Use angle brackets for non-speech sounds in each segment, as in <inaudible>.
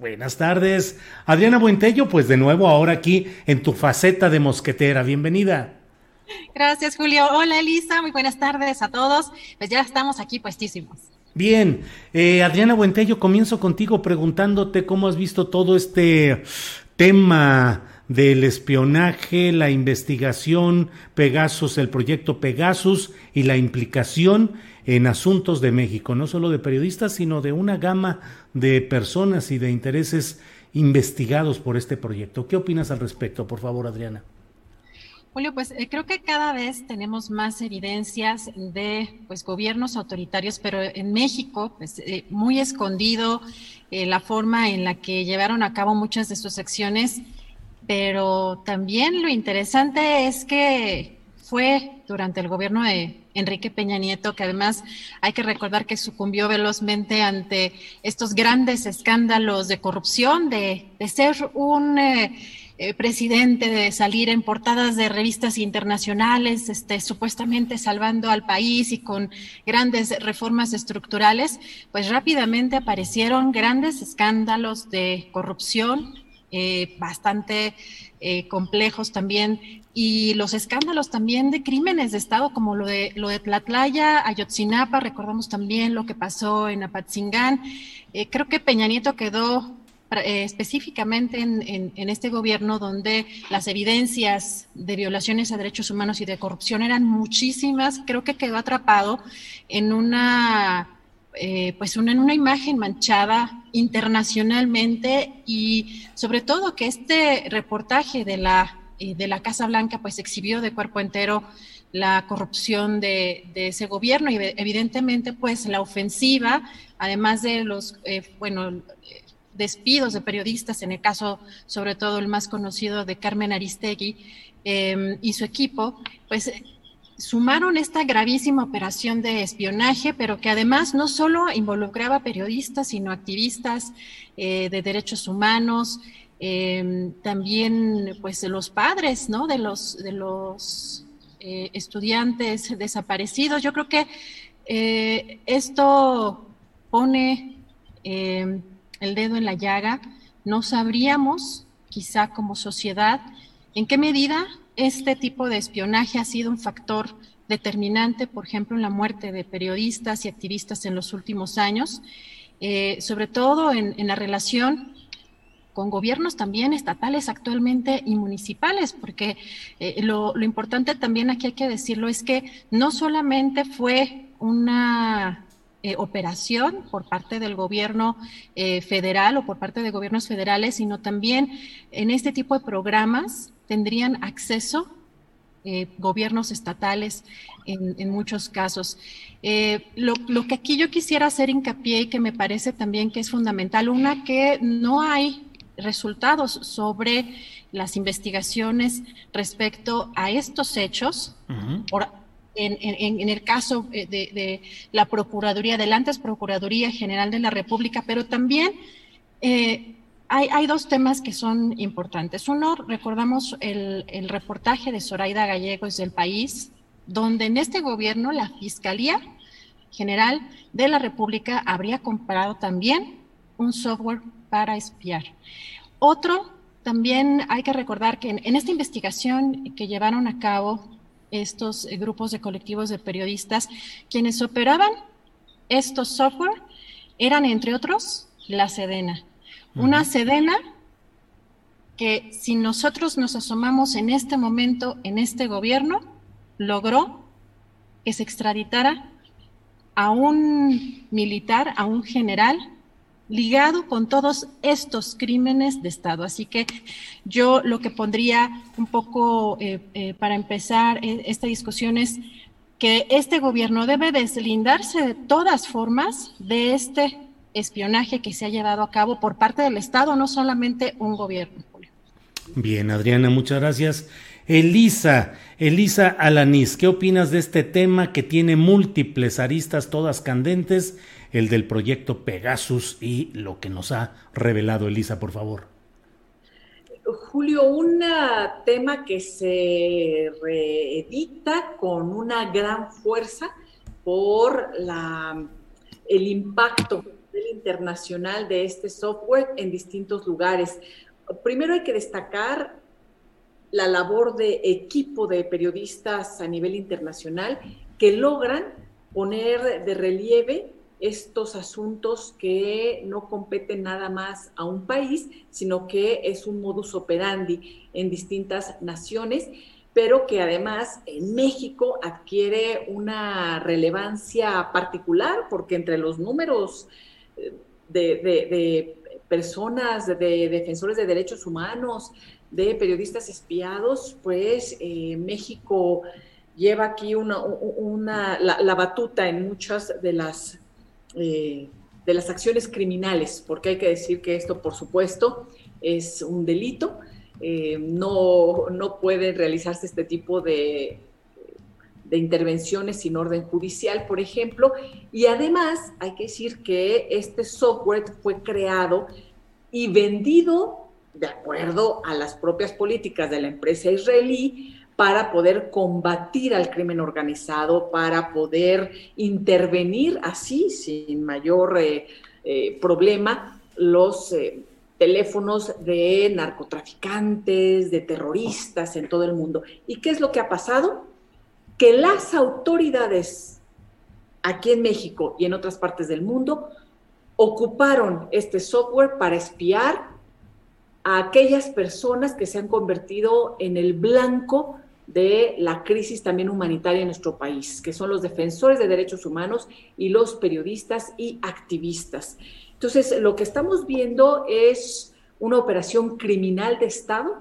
Buenas tardes. Adriana Buentello, pues de nuevo ahora aquí en tu faceta de mosquetera. Bienvenida. Gracias, Julio. Hola, Elisa. Muy buenas tardes a todos. Pues ya estamos aquí puestísimos. Bien, eh, Adriana Buentello, comienzo contigo preguntándote cómo has visto todo este tema del espionaje, la investigación Pegasus, el proyecto Pegasus y la implicación en asuntos de México, no solo de periodistas, sino de una gama de personas y de intereses investigados por este proyecto. ¿Qué opinas al respecto, por favor, Adriana? Julio, pues eh, creo que cada vez tenemos más evidencias de pues gobiernos autoritarios, pero en México, pues eh, muy escondido eh, la forma en la que llevaron a cabo muchas de sus acciones, pero también lo interesante es que fue durante el gobierno de Enrique Peña Nieto, que además hay que recordar que sucumbió velozmente ante estos grandes escándalos de corrupción, de, ser un eh, presidente de salir en portadas de revistas internacionales, este, supuestamente salvando al país y con grandes reformas estructurales, pues rápidamente aparecieron grandes escándalos de corrupción, eh, bastante eh, complejos también, y los escándalos también de crímenes de Estado, como lo de, lo de Tlatlaya, Ayotzinapa, recordamos también lo que pasó en Apatzingán. creo que Peña Nieto quedó eh, específicamente en, este gobierno donde las evidencias de violaciones a derechos humanos y de corrupción eran muchísimas, creo que quedó atrapado en una eh, pues una, en una imagen manchada internacionalmente y sobre todo que este reportaje de la, eh, de la Casa Blanca pues exhibió de cuerpo entero la corrupción de, ese gobierno y evidentemente pues la ofensiva, además de los, bueno, despidos de periodistas, en el caso sobre todo el más conocido de Carmen Aristegui em, y su equipo, pues sumaron esta gravísima operación de espionaje, pero que además no solo involucraba periodistas, sino activistas eh, de derechos humanos, em, también pues de los padres, ¿no? De los, de los eh, estudiantes desaparecidos. Yo creo que eh, esto pone em, el dedo en la llaga, no sabríamos, quizá como sociedad, en qué medida este tipo de espionaje ha sido un factor determinante, por ejemplo, en la muerte de periodistas y activistas en los últimos años, eh, sobre todo en, la relación con gobiernos también estatales actualmente y municipales, porque eh, lo, importante también aquí hay que decirlo es que no solamente fue una eh, operación por parte del gobierno eh, federal o por parte de gobiernos federales, sino también en este tipo de programas tendrían acceso gobiernos estatales en, muchos casos. Lo, lo, que aquí yo quisiera hacer hincapié y que me parece también que es fundamental, una que no hay resultados sobre las investigaciones respecto a estos hechos, por, en, el caso eh, de, la Procuraduría, del antes Procuraduría General de la República, pero también eh, hay, dos temas que son importantes. Uno, recordamos el, el reportaje de Zoraida Gallegos del país, donde en este gobierno la Fiscalía General de la República habría comprado también un software para espiar. Otro, también hay que recordar que en, esta investigación que llevaron a cabo estos eh, grupos de colectivos de periodistas, quienes operaban estos software eran, entre otros, la Sedena. Una Sedena que si nosotros nos asomamos en este momento, en este gobierno, logró que se extraditara a un militar, a un general ligado con todos estos crímenes de Estado. Así que yo lo que pondría un poco eh, eh, para empezar eh, esta discusión es que este gobierno debe deslindarse de todas formas de este espionaje que se ha llevado a cabo por parte del Estado, no solamente un gobierno. Bien, Adriana, muchas gracias. Elisa, Elisa Alanís, ¿qué opinas de este tema que tiene múltiples aristas, todas candentes, el del proyecto Pegasus y lo que nos ha revelado Elisa, por favor? Julio, un tema que se reedita con una gran fuerza por el impacto internacional de este software en distintos lugares. Primero hay que destacar la labor de equipo de periodistas a nivel internacional que logran poner de relieve estos asuntos que no competen nada más a un país, sino que es un modus operandi en distintas naciones, pero que además en México adquiere una relevancia particular, porque entre los números eh, de, personas, de defensores de derechos humanos, de periodistas espiados, pues eh, México lleva aquí una, la, batuta en muchas de las, eh, de las acciones criminales, porque hay que decir que esto, por supuesto, es un delito. Eh, no, no puede realizarse este tipo de, de intervenciones sin orden judicial, por ejemplo. Y además hay que decir que este software fue creado y vendido de acuerdo a las propias políticas de la empresa israelí para poder combatir al crimen organizado, para poder intervenir así, sin mayor eh, eh, problema, los eh, teléfonos de narcotraficantes, de terroristas en todo el mundo. ¿Y qué es lo que ha pasado? Que las autoridades aquí en México y en otras partes del mundo ocuparon este software para espiar a aquellas personas que se han convertido en el blanco de la crisis también humanitaria en nuestro país, que son los defensores de derechos humanos y los periodistas y activistas. Entonces, lo que estamos viendo es una operación criminal de Estado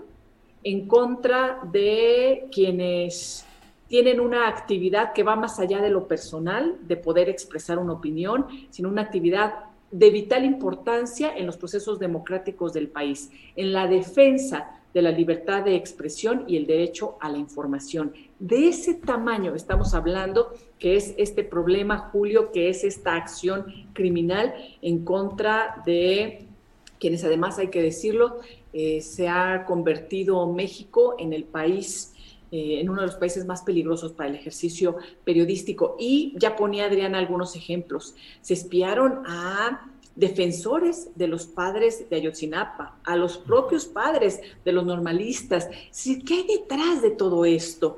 en contra de quienes tienen una actividad que va más allá de lo personal, de poder expresar una opinión, sino una actividad de vital importancia en los procesos democráticos del país, en la defensa de la libertad de expresión y el derecho a la información. De ese tamaño estamos hablando que es este problema, Julio, que es esta acción criminal en contra de quienes además hay que decirlo, eh, se ha convertido México en el país eh, en uno de los países más peligrosos para el ejercicio periodístico. Y ya ponía Adriana algunos ejemplos. Se espiaron a defensores de los padres de Ayotzinapa, a los propios padres de los normalistas. ¿Qué hay detrás de todo esto?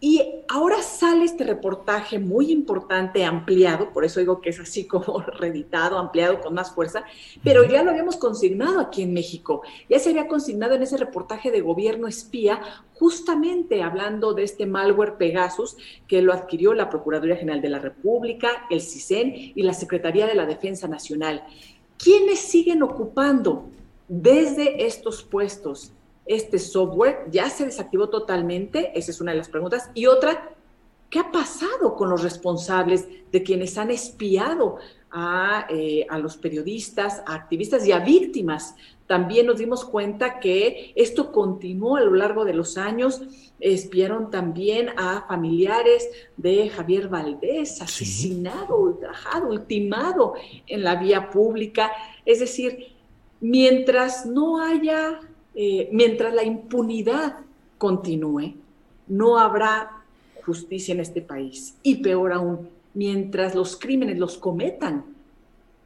Y ahora sale este reportaje muy importante, ampliado, por eso digo que es así como <laughs> reeditado, ampliado con más fuerza, pero ya lo habíamos consignado aquí en México. Ya se había consignado en ese reportaje de gobierno espía, justamente hablando de este malware Pegasus, que lo adquirió la Procuraduría General de la República, el CISEN y la Secretaría de la Defensa Nacional. ¿Quiénes siguen ocupando desde estos puestos este software ya se desactivó totalmente, esa es una de las preguntas. Y otra, ¿qué ha pasado con los responsables de quienes han espiado a, eh, a, los periodistas, a activistas y a víctimas? También nos dimos cuenta que esto continuó a lo largo de los años. Espiaron también a familiares de Javier Valdés, asesinado, ultrajado, ultimado en la vía pública. Es decir, mientras no haya, eh, mientras la impunidad continúe, no habrá justicia en este país. Y peor aún, mientras los crímenes los cometan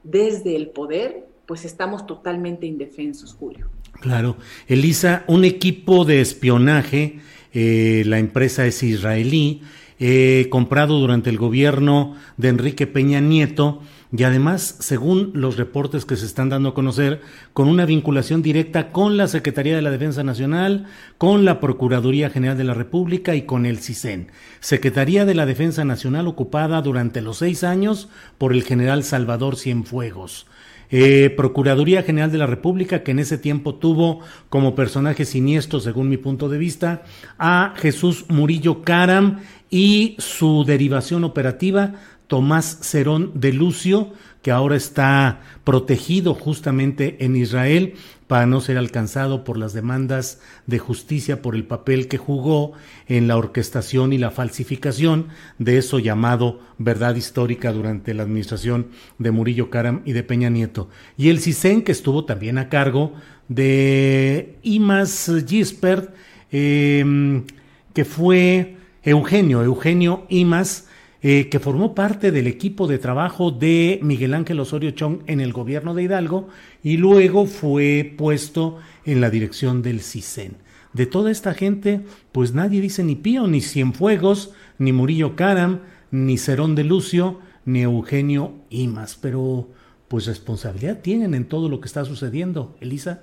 desde el poder, pues estamos totalmente indefensos, Julio. Claro. Elisa, un equipo de espionaje, eh, la empresa es israelí, eh, comprado durante el gobierno de Enrique Peña Nieto, y además, según los reportes que se están dando a conocer, con una vinculación directa con la Secretaría de la Defensa Nacional, con la Procuraduría General de la República y con el CISEN. Secretaría de la Defensa Nacional ocupada durante los seis años por el general Salvador Cienfuegos. Eh, Procuraduría General de la República, que en ese tiempo tuvo como personaje siniestro, según mi punto de vista, a Jesús Murillo Caram y su derivación operativa Tomás Cerón de Lucio, que ahora está protegido justamente en Israel para no ser alcanzado por las demandas de justicia por el papel que jugó en la orquestación y la falsificación de eso llamado verdad histórica durante la administración de Murillo Karam y de Peña Nieto. Y el CISEN, que estuvo también a cargo de Imas Gispert, em, que fue Eugenio, Eugenio Imas, eh, que formó parte del equipo de trabajo de Miguel Ángel Osorio Chong en el gobierno de Hidalgo y luego fue puesto en la dirección del CISEN. De toda esta gente, pues nadie dice ni Pío, ni Cienfuegos, ni Murillo Caram, ni Cerón de Lucio, ni Eugenio Imas, pero pues responsabilidad tienen en todo lo que está sucediendo, Elisa.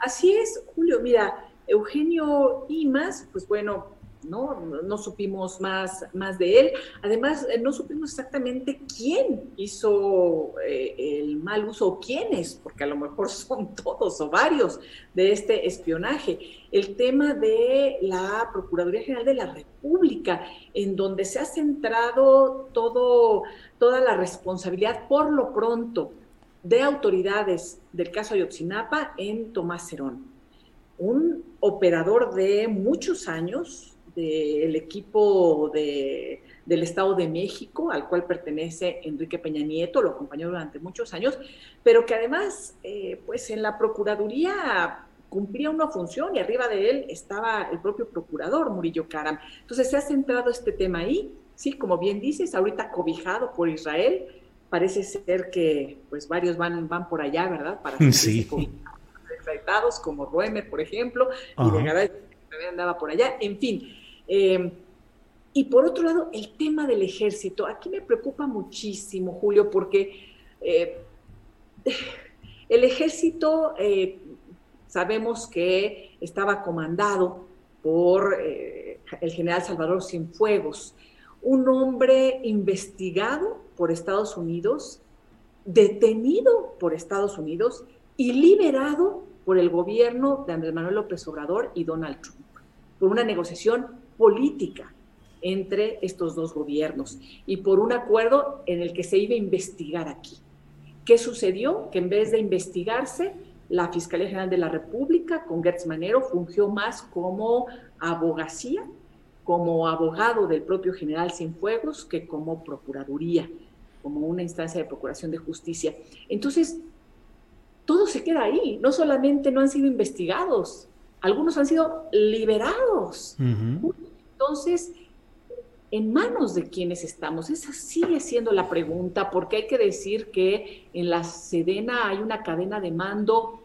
Así es, Julio. Mira, Eugenio Imas, pues bueno, ¿no? No supimos más, más de él. Además, eh, no supimos exactamente quién hizo eh, el mal uso o quiénes, porque a lo mejor <laughs> son todos o varios de este espionaje. El tema de la Procuraduría General de la República, en donde se ha centrado todo, toda la responsabilidad por lo pronto de autoridades del caso Ayotzinapa en Tomás Cerón, un operador de muchos años, del equipo de, del Estado de México, al cual pertenece Enrique Peña Nieto, lo acompañó durante muchos años, pero que además, eh, pues en la Procuraduría cumplía una función y arriba de él estaba el propio procurador Murillo Karam. Entonces se ha centrado este tema ahí, sí, como bien dices, ahorita cobijado por Israel, parece ser que pues varios van, van por allá, ¿verdad? Para sí. como Roemer, por ejemplo, y de y también andaba por allá, en fin. Eh, y por otro lado, el tema del ejército. Aquí me preocupa muchísimo, Julio, porque eh, el ejército eh, sabemos que estaba comandado por el general Salvador Cienfuegos, un hombre investigado por Estados Unidos, detenido por Estados Unidos y liberado por el gobierno de Andrés Manuel López Obrador y Donald Trump, por una negociación política entre estos dos gobiernos y por un acuerdo en el que se iba a investigar aquí. ¿Qué sucedió? Que en vez de investigarse, la Fiscalía General de la República con Gertz Manero fungió más como abogacía, como abogado del propio general Cienfuegos, que como procuraduría, como una instancia de procuración de justicia. Entonces, todo se queda ahí. No solamente no han sido investigados, algunos han sido liberados. Entonces, ¿en manos de quiénes estamos? Esa sigue siendo la pregunta, porque hay que decir que en la Sedena hay una cadena de mando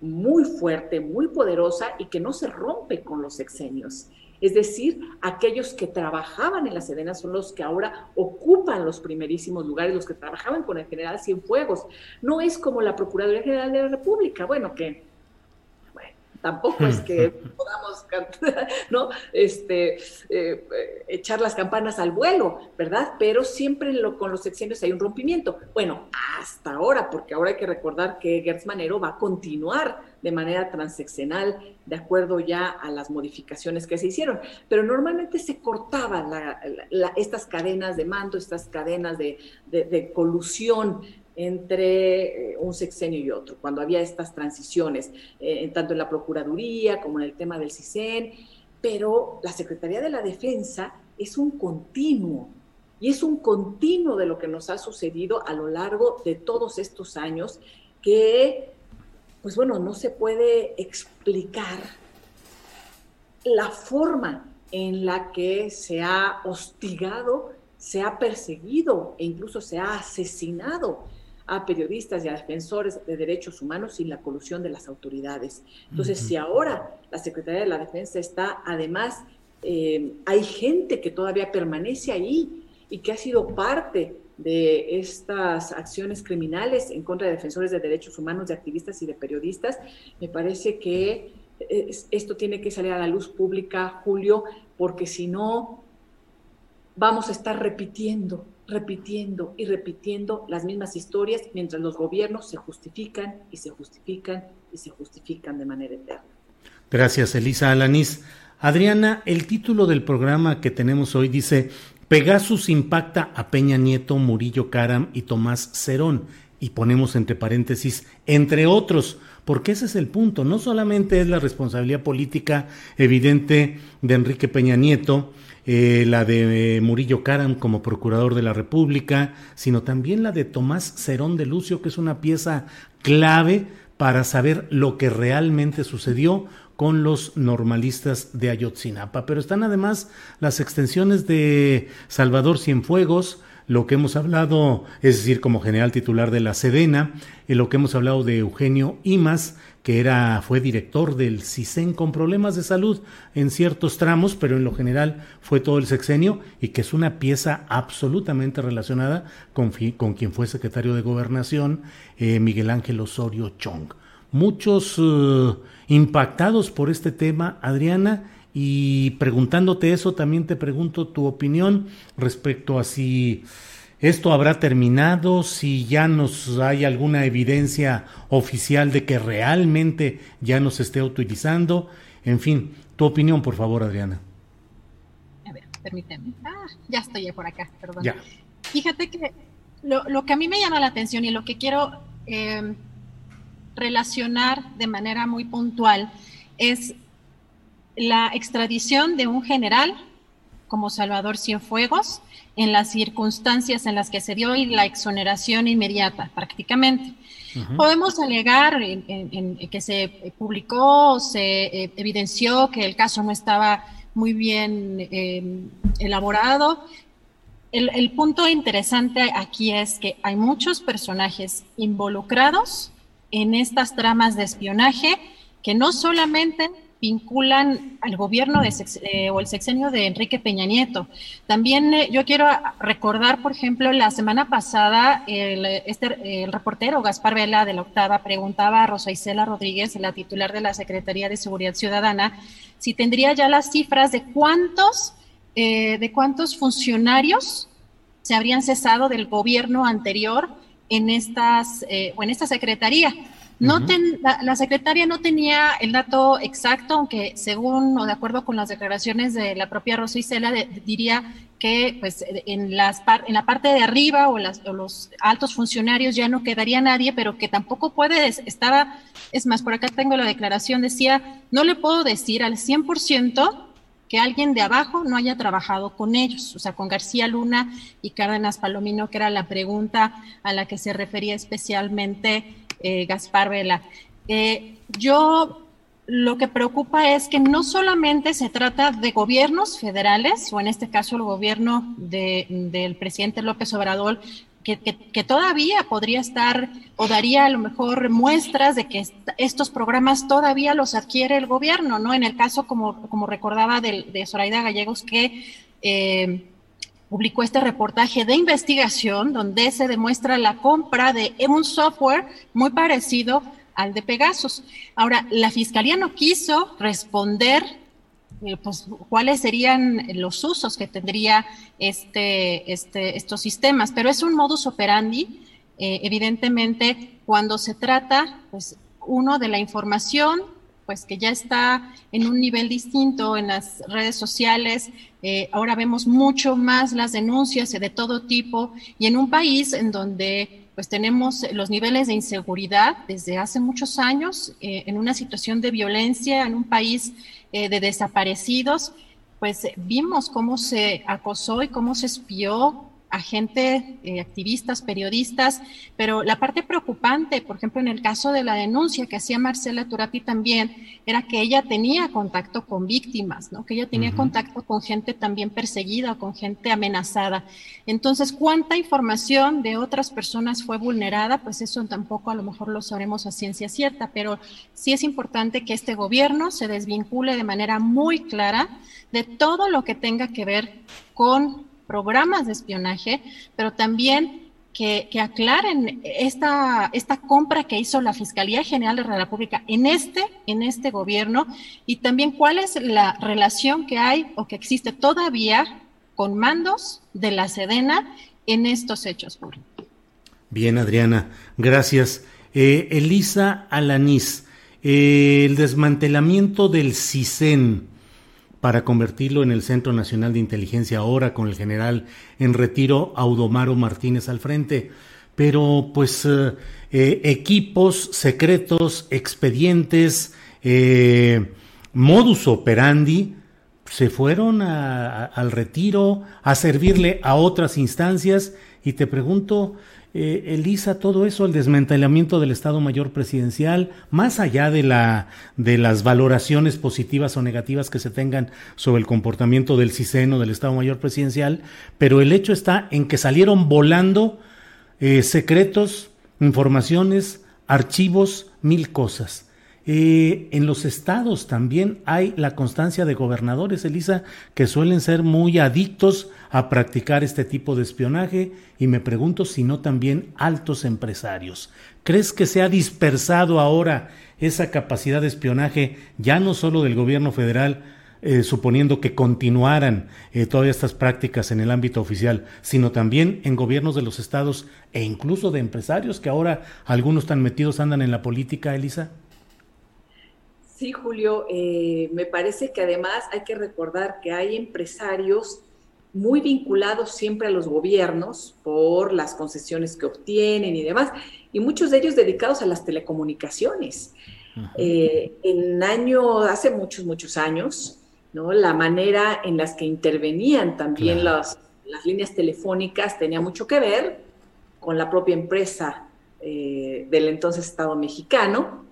muy fuerte, muy poderosa y que no se rompe con los sexenios. Es decir, aquellos que trabajaban en la Sedena son los que ahora ocupan los primerísimos lugares, los que trabajaban con el general Cienfuegos. No es como la Procuraduría General de la República, bueno, que tampoco es que <laughs> podamos <laughs> ¿no? este, eh, echar las campanas al vuelo, ¿verdad? Pero siempre con los sexenios hay un rompimiento. Bueno, hasta ahora, porque ahora hay que recordar que Gertz Manero va a continuar de manera transeccional, de acuerdo ya a las modificaciones que se hicieron. Pero normalmente se cortaban estas cadenas de mando, estas cadenas de, de colusión entre eh, un sexenio y otro, cuando había estas transiciones, eh, tanto en la Procuraduría como en el tema del CISEN, pero la Secretaría de la Defensa es un continuo, y es un continuo de lo que nos ha sucedido a lo largo de todos estos años, que pues bueno, no se puede explicar la forma en la que se ha hostigado, se ha perseguido e incluso se ha asesinado a periodistas y a defensores de derechos humanos sin la colusión de las autoridades. Entonces, si ahora la Secretaría de la Defensa está, además, eh, hay gente que todavía permanece ahí y que ha sido parte de estas acciones criminales en contra de defensores de derechos humanos, de activistas y de periodistas, me parece que esto tiene que salir a la luz pública, Julio, porque si no, vamos a estar repitiendo repitiendo y repitiendo las mismas historias mientras los gobiernos se justifican y se justifican y se justifican de manera eterna. Gracias, Elisa Alanís. Adriana, el título del programa que tenemos hoy dice Pegasus impacta a Peña Nieto, Murillo Caram y Tomás Cerón. Y ponemos entre paréntesis, entre otros, porque ese es el punto. No solamente es la responsabilidad política evidente de Enrique Peña Nieto, eh, la de eh, Murillo Caram como procurador de la República, sino también la de Tomás Cerón de Lucio, que es una pieza clave para saber lo que realmente sucedió con los normalistas de Ayotzinapa. Pero están además las extensiones de Salvador Cienfuegos, lo que hemos hablado, es decir, como general titular de la Sedena, en lo que hemos hablado de Eugenio Imas, que era, fue director del CISEN con problemas de salud en ciertos tramos, pero en lo general fue todo el sexenio y que es una pieza absolutamente relacionada con, con quien fue secretario de Gobernación, eh, Miguel Ángel Osorio Chong. Muchos eh, impactados por este tema, Adriana, y preguntándote eso, también te pregunto tu opinión respecto a si ¿Esto habrá terminado? Si ya nos hay alguna evidencia oficial de que realmente ya nos esté utilizando. En fin, tu opinión, por favor, Adriana. A ver, permíteme. Ah, ya estoy por acá, perdón. Fíjate que lo, que a mí me llama la atención y lo que quiero eh, relacionar de manera muy puntual es la extradición de un general como Salvador Cienfuegos en las circunstancias en las que se dio y la exoneración inmediata, prácticamente. Podemos alegar en, que se publicó, se eh, evidenció que el caso no estaba muy bien em, elaborado. El, el punto interesante aquí es que hay muchos personajes involucrados en estas tramas de espionaje que no solamente vinculan al gobierno de eh, o el sexenio de Enrique Peña Nieto. También eh, yo quiero recordar, por ejemplo, la semana pasada el, este, el reportero Gaspar Vela de la Octava preguntaba a Rosa Isela Rodríguez, la titular de la Secretaría de Seguridad Ciudadana, si tendría ya las cifras de cuántos, eh, de cuántos funcionarios se habrían cesado del gobierno anterior en estas o en esta secretaría. No la, secretaria no tenía el dato exacto, aunque según o de acuerdo con las declaraciones de la propia Rosa Isela, diría que pues en, las en la parte de arriba o, las, los altos funcionarios ya no quedaría nadie, pero que tampoco puede, estaba, es más, por acá tengo la declaración, decía, no le puedo decir al 100% que alguien de abajo no haya trabajado con ellos, o sea, con García Luna y Cárdenas Palomino, que era la pregunta a la que se refería especialmente eh, Gaspar Vela. Eh, yo lo que preocupa es que no solamente se trata de gobiernos federales, o en este caso el gobierno del presidente López Obrador, que, todavía podría estar o daría a lo mejor muestras de que estos programas todavía los adquiere el gobierno, ¿no? En el caso, como, como recordaba de, de Zoraida Gallegos, que eh, publicó este reportaje de investigación donde se demuestra la compra de un software muy parecido al de Pegasus. Ahora, la fiscalía no quiso responder eh, pues, cuáles serían los usos que tendría este, este, estos sistemas, pero es un modus operandi, eh, evidentemente, cuando se trata, pues, uno de la información pues que ya está en un nivel distinto en las redes sociales. Eh, ahora vemos mucho más las denuncias de todo tipo y en un país en donde pues tenemos los niveles de inseguridad desde hace muchos años, eh, en una situación de violencia, en un país eh, de desaparecidos, pues vimos cómo se acosó y cómo se espió a gente, eh, activistas, periodistas, pero la parte preocupante, por ejemplo, en el caso de la denuncia que hacía Marcela Turati también, era que ella tenía contacto con víctimas, ¿no? que ella tenía contacto con gente también perseguida, con gente amenazada. Entonces, ¿cuánta información de otras personas fue vulnerada? Pues eso tampoco a lo mejor lo sabremos a ciencia cierta, pero sí es importante que este gobierno se desvincule de manera muy clara de todo lo que tenga que ver con programas de espionaje, pero también que, aclaren esta, esta compra que hizo la Fiscalía General de la República en este, en este gobierno y también cuál es la relación que hay o que existe todavía con mandos de la Sedena en estos hechos. Bien, Adriana, gracias. Eh, Elisa Alanís, eh, el desmantelamiento del CISEN para convertirlo en el Centro Nacional de Inteligencia ahora con el general en retiro Audomaro Martínez al frente. Pero pues eh, eh, equipos secretos, expedientes, eh, modus operandi, se fueron al retiro a servirle a otras instancias y te pregunto, eh, Elisa, todo eso, el desmantelamiento del Estado Mayor Presidencial, más allá de, la, de las valoraciones positivas o negativas que se tengan sobre el comportamiento del CISEN del Estado Mayor Presidencial, pero el hecho está en que salieron volando eh, secretos, informaciones, archivos, mil cosas. Eh, en los estados también hay la constancia de gobernadores, Elisa, que suelen ser muy adictos a practicar este tipo de espionaje y me pregunto si no también altos empresarios. ¿Crees que se ha dispersado ahora esa capacidad de espionaje ya no solo del gobierno federal, eh, suponiendo que continuaran eh, todas estas prácticas en el ámbito oficial, sino también en gobiernos de los estados e incluso de empresarios que ahora algunos tan metidos andan en la política, Elisa? Sí, Julio, eh, me parece que además hay que recordar que hay empresarios muy vinculados siempre a los gobiernos por las concesiones que obtienen y demás, y muchos de ellos dedicados a las telecomunicaciones. Eh, en año, hace muchos, muchos años, ¿no? la manera en las que intervenían también las, las líneas telefónicas tenía mucho que ver con la propia empresa eh, del entonces Estado mexicano,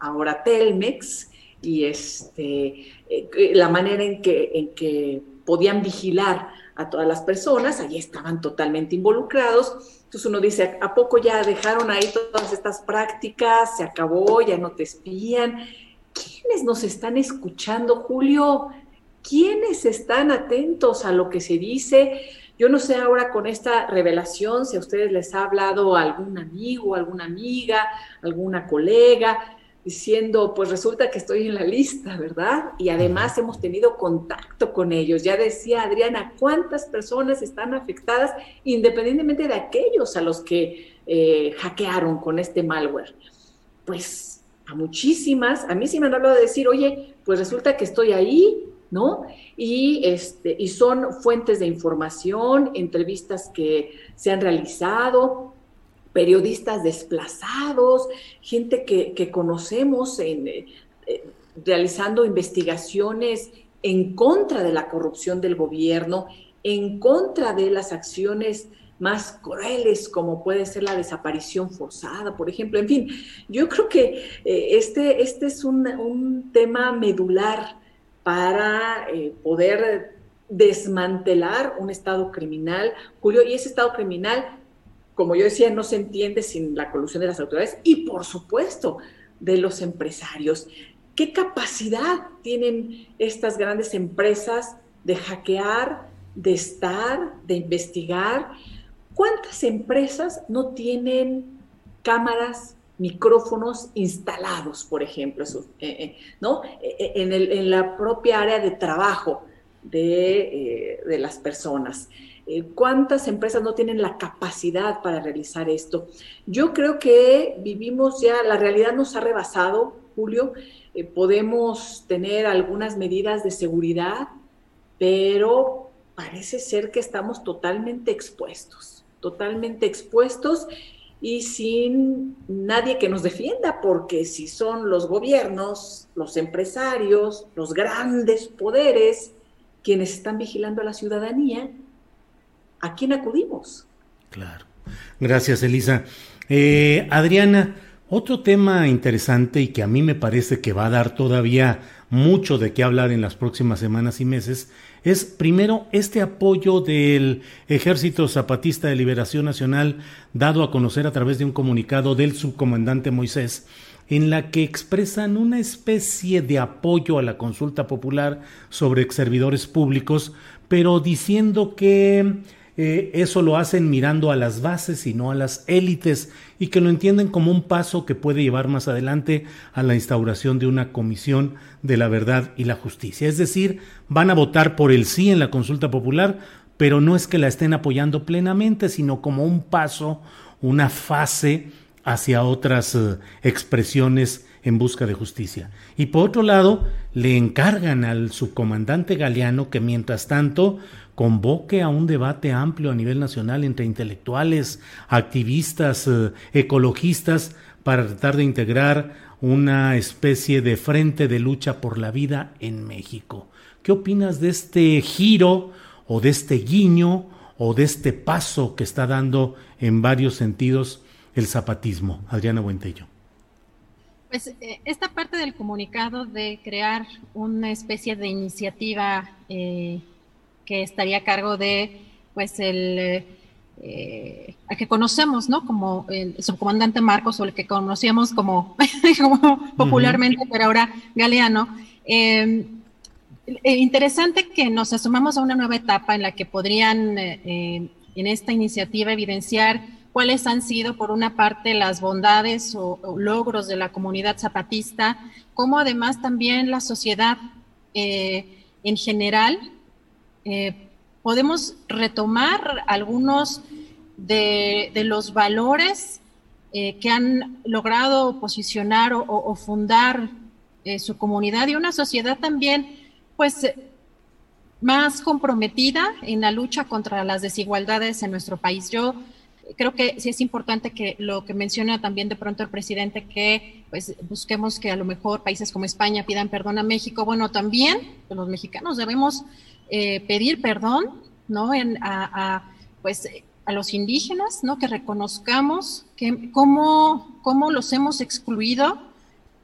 ahora Telmex, y este, eh, la manera en que, en que podían vigilar a todas las personas, allí estaban totalmente involucrados. Entonces uno dice, ¿a poco ya dejaron ahí todas estas prácticas? ¿Se acabó? ¿Ya no te espían? ¿Quiénes nos están escuchando, Julio? ¿Quiénes están atentos a lo que se dice? Yo no sé ahora con esta revelación si a ustedes les ha hablado algún amigo, alguna amiga, alguna colega, diciendo, pues resulta que estoy en la lista, ¿verdad? Y además hemos tenido contacto con ellos. Ya decía Adriana, ¿cuántas personas están afectadas independientemente de aquellos a los que eh, hackearon con este malware? Pues a muchísimas, a mí sí me han hablado de decir, oye, pues resulta que estoy ahí, ¿no? Y, este, y son fuentes de información, entrevistas que se han realizado, periodistas desplazados, gente que, conocemos en, eh, eh, realizando investigaciones en contra de la corrupción del gobierno, en contra de las acciones más crueles como puede ser la desaparición forzada, por ejemplo. En fin, yo creo que eh, este, este es un, tema medular para poder desmantelar un Estado criminal, Julio, y ese Estado criminal como yo decía, no se entiende sin la colusión de las autoridades y, por supuesto, de los empresarios. ¿Qué capacidad tienen estas grandes empresas de hackear, de estar, de investigar? ¿Cuántas empresas no tienen cámaras, micrófonos instalados, por ejemplo, eh, eh, ¿no? Eh, en, la propia área de trabajo de, de las personas? Eh, ¿Cuántas empresas no tienen la capacidad para realizar esto? Yo creo que vivimos ya, la realidad nos ha rebasado, Julio. Eh, podemos tener algunas medidas de seguridad, pero parece ser que estamos totalmente expuestos, totalmente expuestos y sin nadie que nos defienda, porque si son los gobiernos, los empresarios, los grandes poderes quienes están vigilando a la ciudadanía, ¿a quién acudimos? Claro. Gracias, Elisa. Eh, Adriana, otro tema interesante y que a mí me parece que va a dar todavía mucho de qué hablar en las próximas semanas y meses es primero este apoyo del Ejército Zapatista de Liberación Nacional dado a conocer a través de un comunicado del subcomandante Moisés en la que expresan una especie de apoyo a la consulta popular sobre servidores públicos, pero diciendo que eh, eso lo hacen mirando a las bases y no a las élites y que lo entienden como un paso que puede llevar más adelante a la instauración de una comisión de la verdad y la justicia. Es decir, van a votar por el sí en la consulta popular, pero no es que la estén apoyando plenamente, sino como un paso, una fase hacia otras eh, expresiones en busca de justicia. Y por otro lado, le encargan al subcomandante Galeano que mientras tanto convoque a un debate amplio a nivel nacional entre intelectuales, activistas, eh, ecologistas, para tratar de integrar una especie de frente de lucha por la vida en México. ¿Qué opinas de este giro o de este guiño o de este paso que está dando en varios sentidos el zapatismo? Adriana Buentello. Pues eh, esta parte del comunicado de crear una especie de iniciativa eh, que estaría a cargo de, pues, el, eh, que conocemos, ¿no? Como el subcomandante Marcos o el que conocíamos como, <laughs> popularmente, pero ahora Galeano. Em, eh, interesante que nos asumamos a una nueva etapa en la que podrían, eh, en esta iniciativa, evidenciar cuáles han sido, por una parte, las bondades o, logros de la comunidad zapatista, como además también la sociedad en general eh, podemos retomar algunos de, los valores eh, que han logrado posicionar o, fundar eh, su comunidad y una sociedad también, pues, más comprometida en la lucha contra las desigualdades en nuestro país. Yo creo que sí es importante que lo que menciona también de pronto el presidente, que pues busquemos que a lo mejor países como España pidan perdón a México. Bueno, también los mexicanos debemos eh, pedir perdón, ¿no? En, a, pues, a los indígenas, ¿no? Que reconozcamos que, cómo, cómo los hemos excluido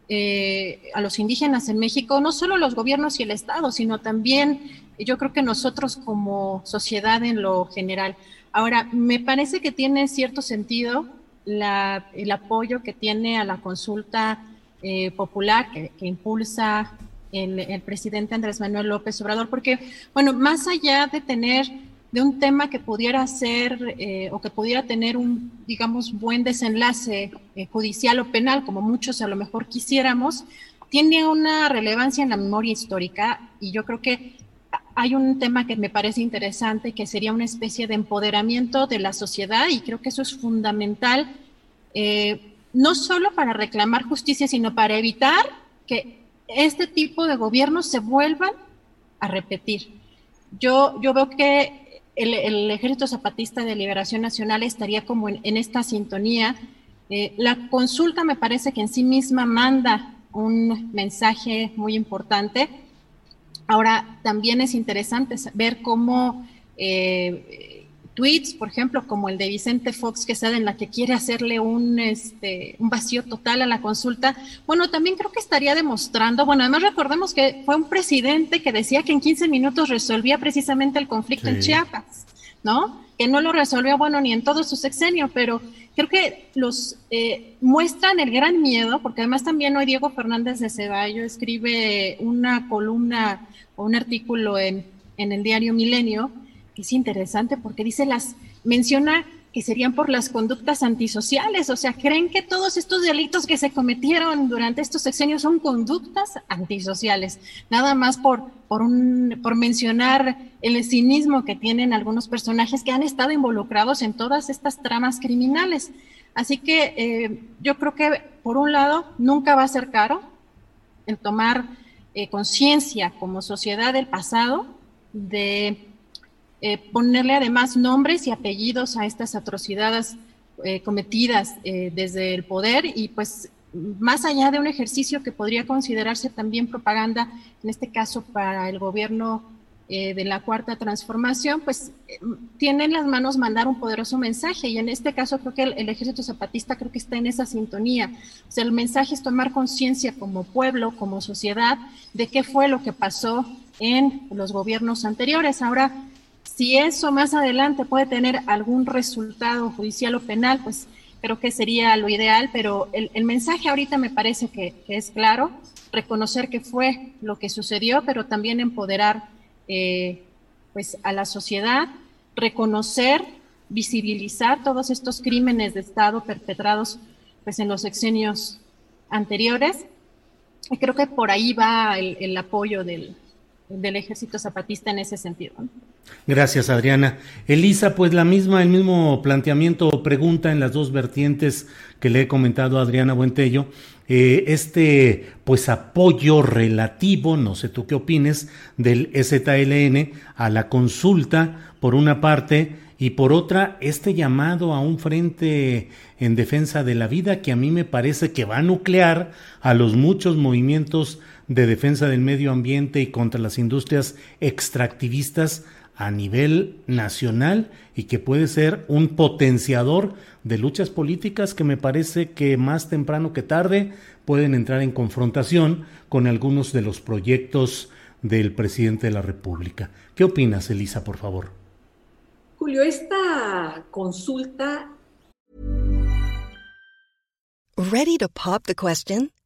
eh, a los indígenas en México, no solo los gobiernos y el Estado, sino también yo creo que nosotros como sociedad en lo general. Ahora, me parece que tiene cierto sentido la, el apoyo que tiene a la consulta eh, popular que, impulsa el, presidente Andrés Manuel López Obrador, porque, bueno, más allá de tener de un tema que pudiera ser eh, o que pudiera tener un, digamos, buen desenlace eh, judicial o penal, como muchos a lo mejor quisiéramos, tiene una relevancia en la memoria histórica y yo creo que hay un tema que me parece interesante, que sería una especie de empoderamiento de la sociedad y creo que eso es fundamental, eh, no solo para reclamar justicia, sino para evitar que este tipo de gobiernos se vuelvan a repetir. Yo, yo veo que el, Ejército Zapatista de Liberación Nacional estaría como en, esta sintonía. Eh, la consulta me parece que en sí misma manda un mensaje muy importante. Ahora, también es interesante ver cómo eh, tweets, por ejemplo, como el de Vicente Fox que Quesada, en la que quiere hacerle un, este, un vacío total a la consulta, bueno, también creo que estaría demostrando, bueno, además recordemos que fue un presidente que decía que en 15 minutos resolvía precisamente el conflicto en Chiapas, ¿no? Que no lo resolvió, bueno, ni en todo su sexenio, pero creo que los eh, muestran el gran miedo, porque además también hoy Diego Fernández de Ceballo escribe una columna o un artículo en, en el diario Milenio, es interesante porque dice las, menciona que serían por las conductas antisociales, o sea, creen que todos estos delitos que se cometieron durante estos sexenios son conductas antisociales, nada más por, por, mencionar el cinismo que tienen algunos personajes que han estado involucrados en todas estas tramas criminales. Así que eh, yo creo que, por un lado, nunca va a ser caro el tomar eh, conciencia como sociedad del pasado, de eh, ponerle además nombres y apellidos a estas atrocidades eh, cometidas eh, desde el poder y pues más allá de un ejercicio que podría considerarse también propaganda, en este caso para el gobierno eh, de la cuarta transformación, pues eh, tiene en las manos mandar un poderoso mensaje y en este caso creo que el, ejército zapatista creo que está en esa sintonía. O sea, el mensaje es tomar conciencia como pueblo, como sociedad, de qué fue lo que pasó en los gobiernos anteriores. Ahora, si eso más adelante puede tener algún resultado judicial o penal, pues creo que sería lo ideal, pero el, mensaje ahorita me parece que, es claro, reconocer que fue lo que sucedió, pero también empoderar eh, pues a la sociedad, reconocer, visibilizar todos estos crímenes de Estado perpetrados pues en los sexenios anteriores. Y creo que por ahí va el, apoyo del, ejército zapatista en ese sentido. Gracias, Adriana. Elisa, pues la misma, el mismo planteamiento o pregunta en las dos vertientes que le he comentado a Adriana Buentello. Eh, este pues apoyo relativo, no sé tú qué opines, del STLN a la consulta, por una parte, y por otra, este llamado a un frente en defensa de la vida que a mí me parece que va a nuclear a los muchos movimientos de defensa del medio ambiente y contra las industrias extractivistas a nivel nacional y que puede ser un potenciador de luchas políticas que me parece que más temprano que tarde pueden entrar en confrontación con algunos de los proyectos del presidente de la República. ¿Qué opinas, Elisa, por favor? Julio, esta consulta. Ready to pop the question?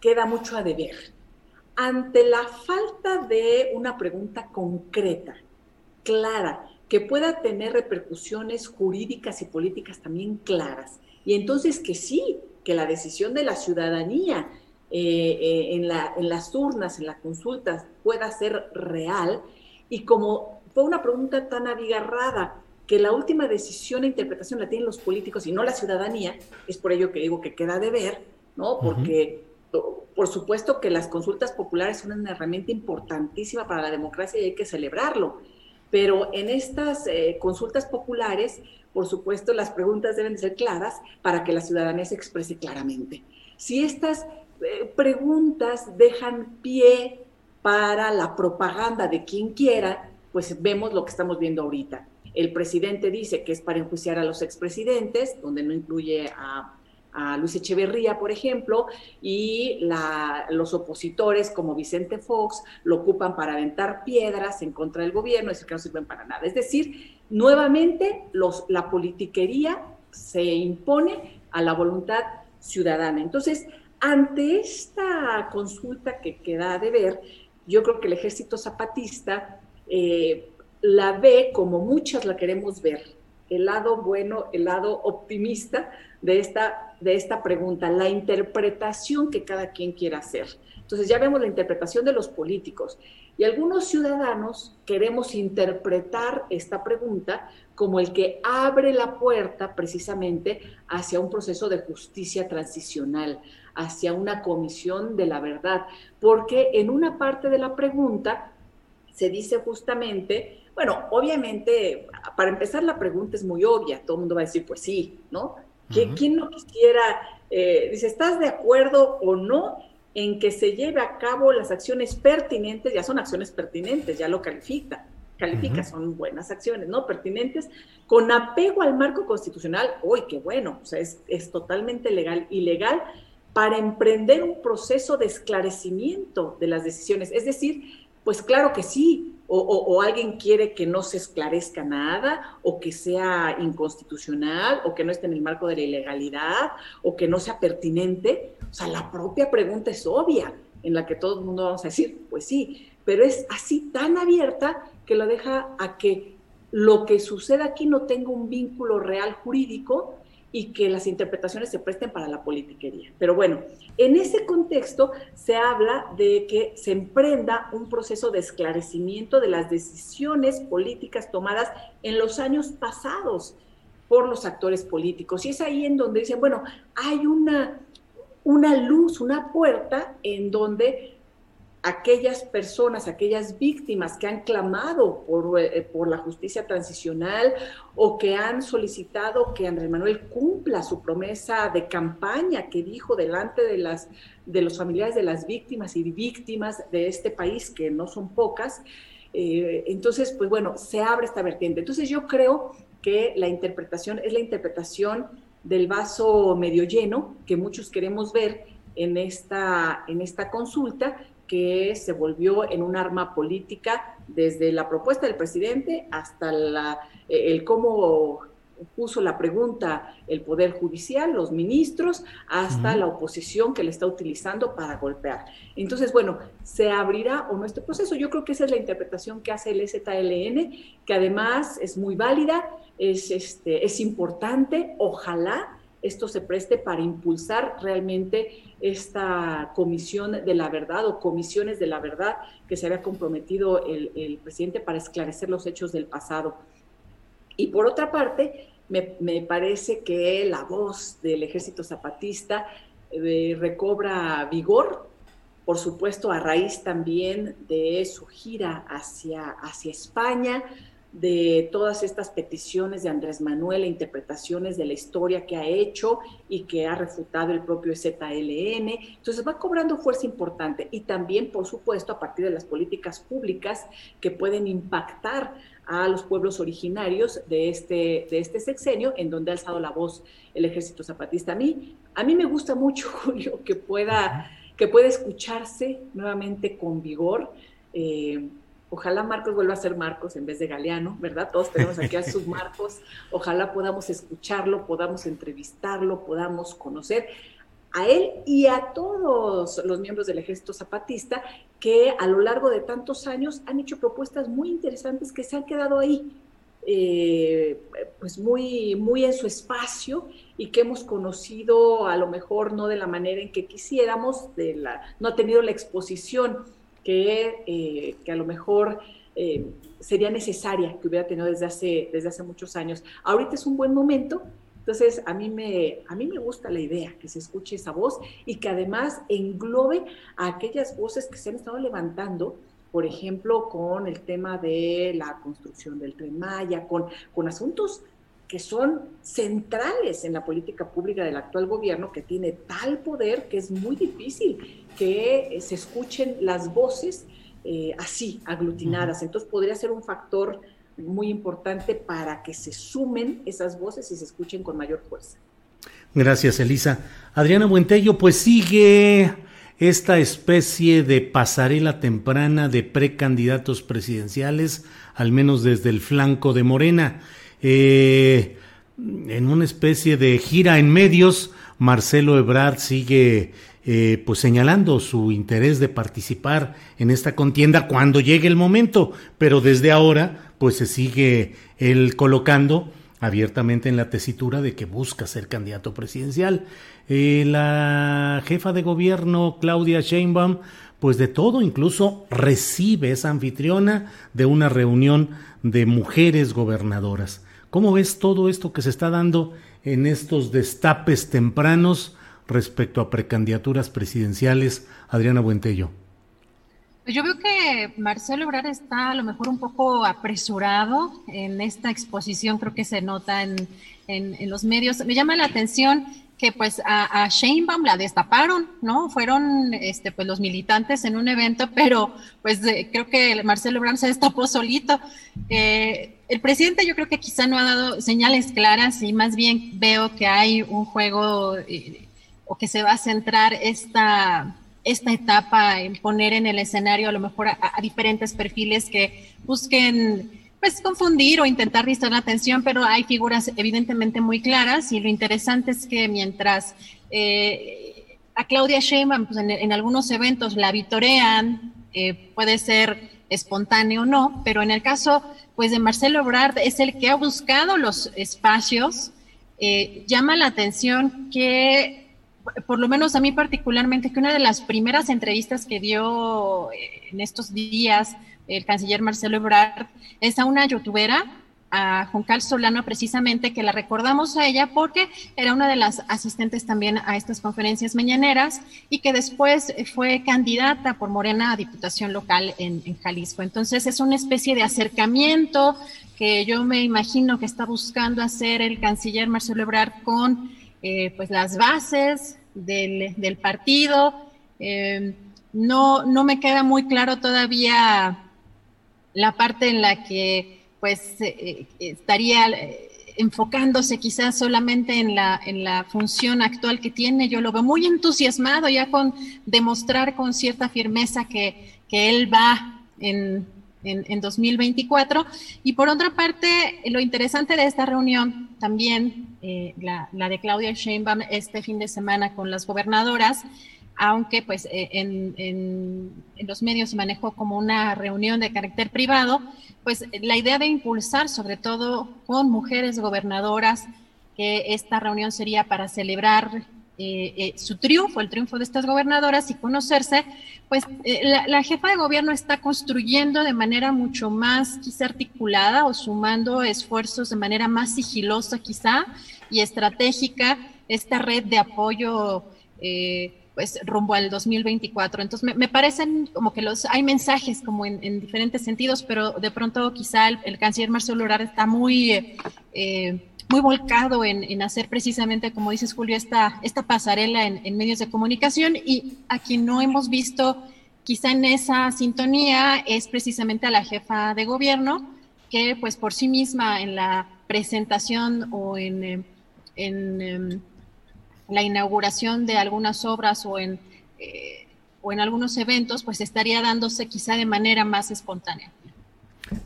Queda mucho a deber. ante la falta de una pregunta concreta, clara, que pueda tener repercusiones jurídicas y políticas también claras. Y entonces que sí, que la decisión de la ciudadanía eh, eh, en, en las urnas, en las consultas, pueda ser real. Y como fue una pregunta tan abigarrada, que la última decisión e interpretación la tienen los políticos y no la ciudadanía, es por ello que digo que queda de ver, ¿no? Porque por supuesto que las consultas populares son una herramienta importantísima para la democracia y hay que celebrarlo. Pero en estas eh, consultas populares, por supuesto, las preguntas deben ser claras para que la ciudadanía se exprese claramente. Si estas eh, preguntas dejan pie para la propaganda de quien quiera, pues vemos lo que estamos viendo ahorita. El presidente dice que es para enjuiciar a los expresidentes, donde no incluye a a Luis Echeverría, por ejemplo, y los opositores como Vicente Fox lo ocupan para aventar piedras en contra del gobierno, decir que no sirven para nada. Es decir, nuevamente la politiquería se impone a la voluntad ciudadana. Entonces, ante esta consulta que queda de ver, yo creo que el ejército zapatista eh, la ve como muchas la queremos ver, el lado bueno, el lado optimista de esta, de esta pregunta, la interpretación que cada quien quiera hacer. Entonces ya vemos la interpretación de los políticos y algunos ciudadanos queremos interpretar esta pregunta como el que abre la puerta precisamente hacia un proceso de justicia transicional, hacia una comisión de la verdad, porque en una parte de la pregunta se dice justamente, bueno, obviamente, para empezar la pregunta es muy obvia, todo el mundo va a decir, pues sí, ¿no? ¿Quién no quisiera, eh, dice, ¿estás de acuerdo o no en que se lleve a cabo las acciones pertinentes? Ya son acciones pertinentes, ya lo califica, califica, son buenas acciones, ¿no? Pertinentes, con apego al marco constitucional, uy, qué bueno, o sea, es, es totalmente legal y legal para emprender un proceso de esclarecimiento de las decisiones, es decir, Pues claro que sí, o, alguien quiere que no se esclarezca nada, o que sea inconstitucional, o que no esté en el marco de la ilegalidad, o que no sea pertinente. O sea, la propia pregunta es obvia, en la que todo el mundo vamos a decir, pues sí, pero es así tan abierta que lo deja a que lo que suceda aquí no tenga un vínculo real jurídico y que las interpretaciones se presten para la politiquería. Pero bueno, en ese contexto se habla de que se emprenda un proceso de esclarecimiento de las decisiones políticas tomadas en los años pasados por los actores políticos. Y es ahí en donde dicen, bueno, hay una, una luz, una puerta en donde aquellas personas, aquellas víctimas que han clamado por, eh, por, la justicia transicional o que han solicitado que Andrés Manuel cumpla su promesa de campaña que dijo delante de, las, de los familiares de las víctimas y víctimas de este país, que no son pocas. Eh, entonces, pues bueno, se abre esta vertiente. Entonces yo creo que la interpretación es la interpretación del vaso medio lleno que muchos queremos ver en esta, en esta consulta, que se volvió en un arma política desde la propuesta del presidente hasta la, eh, el cómo puso la pregunta el Poder Judicial, los ministros, hasta la oposición que le está utilizando para golpear. Entonces, bueno, ¿se abrirá o no este proceso? Yo creo que esa es la interpretación que hace el ZLN, que además es muy válida, es, este, es importante, ojalá esto se preste para impulsar realmente esta comisión de la verdad o comisiones de la verdad que se había comprometido el, presidente para esclarecer los hechos del pasado. Y por otra parte, me, parece que la voz del ejército zapatista eh, recobra vigor, por supuesto a raíz también de su gira hacia, hacia España, de todas estas peticiones de Andrés Manuel e interpretaciones de la historia que ha hecho y que ha refutado el propio ZLN. Entonces va cobrando fuerza importante y también, por supuesto, a partir de las políticas públicas que pueden impactar a los pueblos originarios de este, de este sexenio, en donde ha alzado la voz el ejército zapatista. A mí, a mí me gusta mucho, <laughs> Julio, que pueda, que pueda escucharse nuevamente con vigor. Eh, Ojalá Marcos vuelva a ser Marcos en vez de Galeano, ¿verdad? Todos tenemos aquí a <laughs> sus Marcos. Ojalá podamos escucharlo, podamos entrevistarlo, podamos conocer a él y a todos los miembros del ejército zapatista que a lo largo de tantos años han hecho propuestas muy interesantes que se han quedado ahí, eh, pues muy, muy en su espacio y que hemos conocido a lo mejor no de la manera en que quisiéramos, de la, no ha tenido la exposición eh, que, a lo mejor eh, sería necesaria que hubiera tenido desde hace, desde hace muchos años. Ahorita es un buen momento, entonces a mí, me, a mí me gusta la idea que se escuche esa voz y que además englobe a aquellas voces que se han estado levantando por ejemplo, con el tema de la construcción del tren Maya, con, con asuntos que son centrales en la política pública del actual gobierno, que tiene tal poder que es muy difícil que eh, se escuchen las voces eh, así, aglutinadas. Entonces podría ser un factor muy importante para que se sumen esas voces y se escuchen con mayor fuerza. Gracias, Elisa. Adriana Buentello, pues sigue esta especie de pasarela temprana de precandidatos presidenciales, al menos desde el flanco de Morena. Eh, en una especie de gira en medios, Marcelo Ebrard sigue eh, pues señalando su interés de participar en esta contienda cuando llegue el momento, pero desde ahora pues se sigue él colocando abiertamente en la tesitura de que busca ser candidato presidencial. Eh, la jefa de gobierno, Claudia Sheinbaum, pues de todo, incluso recibe, esa anfitriona de una reunión de mujeres gobernadoras. ¿Cómo ves todo esto que se está dando en estos destapes tempranos respecto a precandidaturas presidenciales, Adriana Buentello? Pues yo veo que Marcelo Ebrard está a lo mejor un poco apresurado en esta exposición, creo que se nota en, en los medios. Me llama la atención que pues a, a Sheinbaum la destaparon, ¿no? Fueron este, pues los militantes en un evento, pero pues creo que Marcelo Ebrard se destapó solito. Eh, el presidente yo creo que quizá no ha dado señales claras y más bien veo que hay un juego eh, o que se va a centrar esta, esta etapa, en poner en el escenario a lo mejor a, diferentes perfiles que busquen pues confundir o intentar distraer la atención, pero hay figuras evidentemente muy claras y lo interesante es que mientras eh, a Claudia Sheinbaum pues en, algunos eventos la vitorean, eh, puede ser espontáneo o no, pero en el caso pues de Marcelo Ebrard es el que ha buscado los espacios, eh, llama la atención que por lo menos a mí particularmente, que una de las primeras entrevistas que dio eh, en estos días el canciller Marcelo Ebrard es a una youtubera, a Juncal Solano precisamente, que la recordamos a ella porque era una de las asistentes también a estas conferencias mañaneras y que después fue candidata por Morena a Diputación Local en, Jalisco. Entonces es una especie de acercamiento que yo me imagino que está buscando hacer el canciller Marcelo Ebrard con eh, pues las bases del, partido. Eh, no, no me queda muy claro todavía la parte en la que pues eh, estaría enfocándose quizás solamente en la, en la función actual que tiene. Yo lo veo muy entusiasmado ya con demostrar con cierta firmeza que, que él va en, en, 2024. Y por otra parte, lo interesante de esta reunión también, eh, la, de Claudia Sheinbaum este fin de semana con las gobernadoras, aunque pues eh, en, en, los medios se manejó como una reunión de carácter privado, pues la idea de impulsar sobre todo con mujeres gobernadoras, que esta reunión sería para celebrar eh, eh, su triunfo, el triunfo de estas gobernadoras y conocerse, pues eh, la, jefa de gobierno está construyendo de manera mucho más quizá articulada o sumando esfuerzos de manera más sigilosa quizá y estratégica esta red de apoyo. Pues rumbo al 2024. Entonces me, parecen como que los hay mensajes como en, diferentes sentidos, pero de pronto quizá el, canciller Marcelo Ebrard está muy muy volcado en, hacer precisamente, como dices Julio, esta, esta pasarela en, medios de comunicación y a quien no hemos visto quizá en esa sintonía es precisamente a la jefa de gobierno, que pues por sí misma en la presentación o en, eh, en, em, la inauguración de algunas obras o en, eh, o en algunos eventos, pues estaría dándose quizá de manera más espontánea.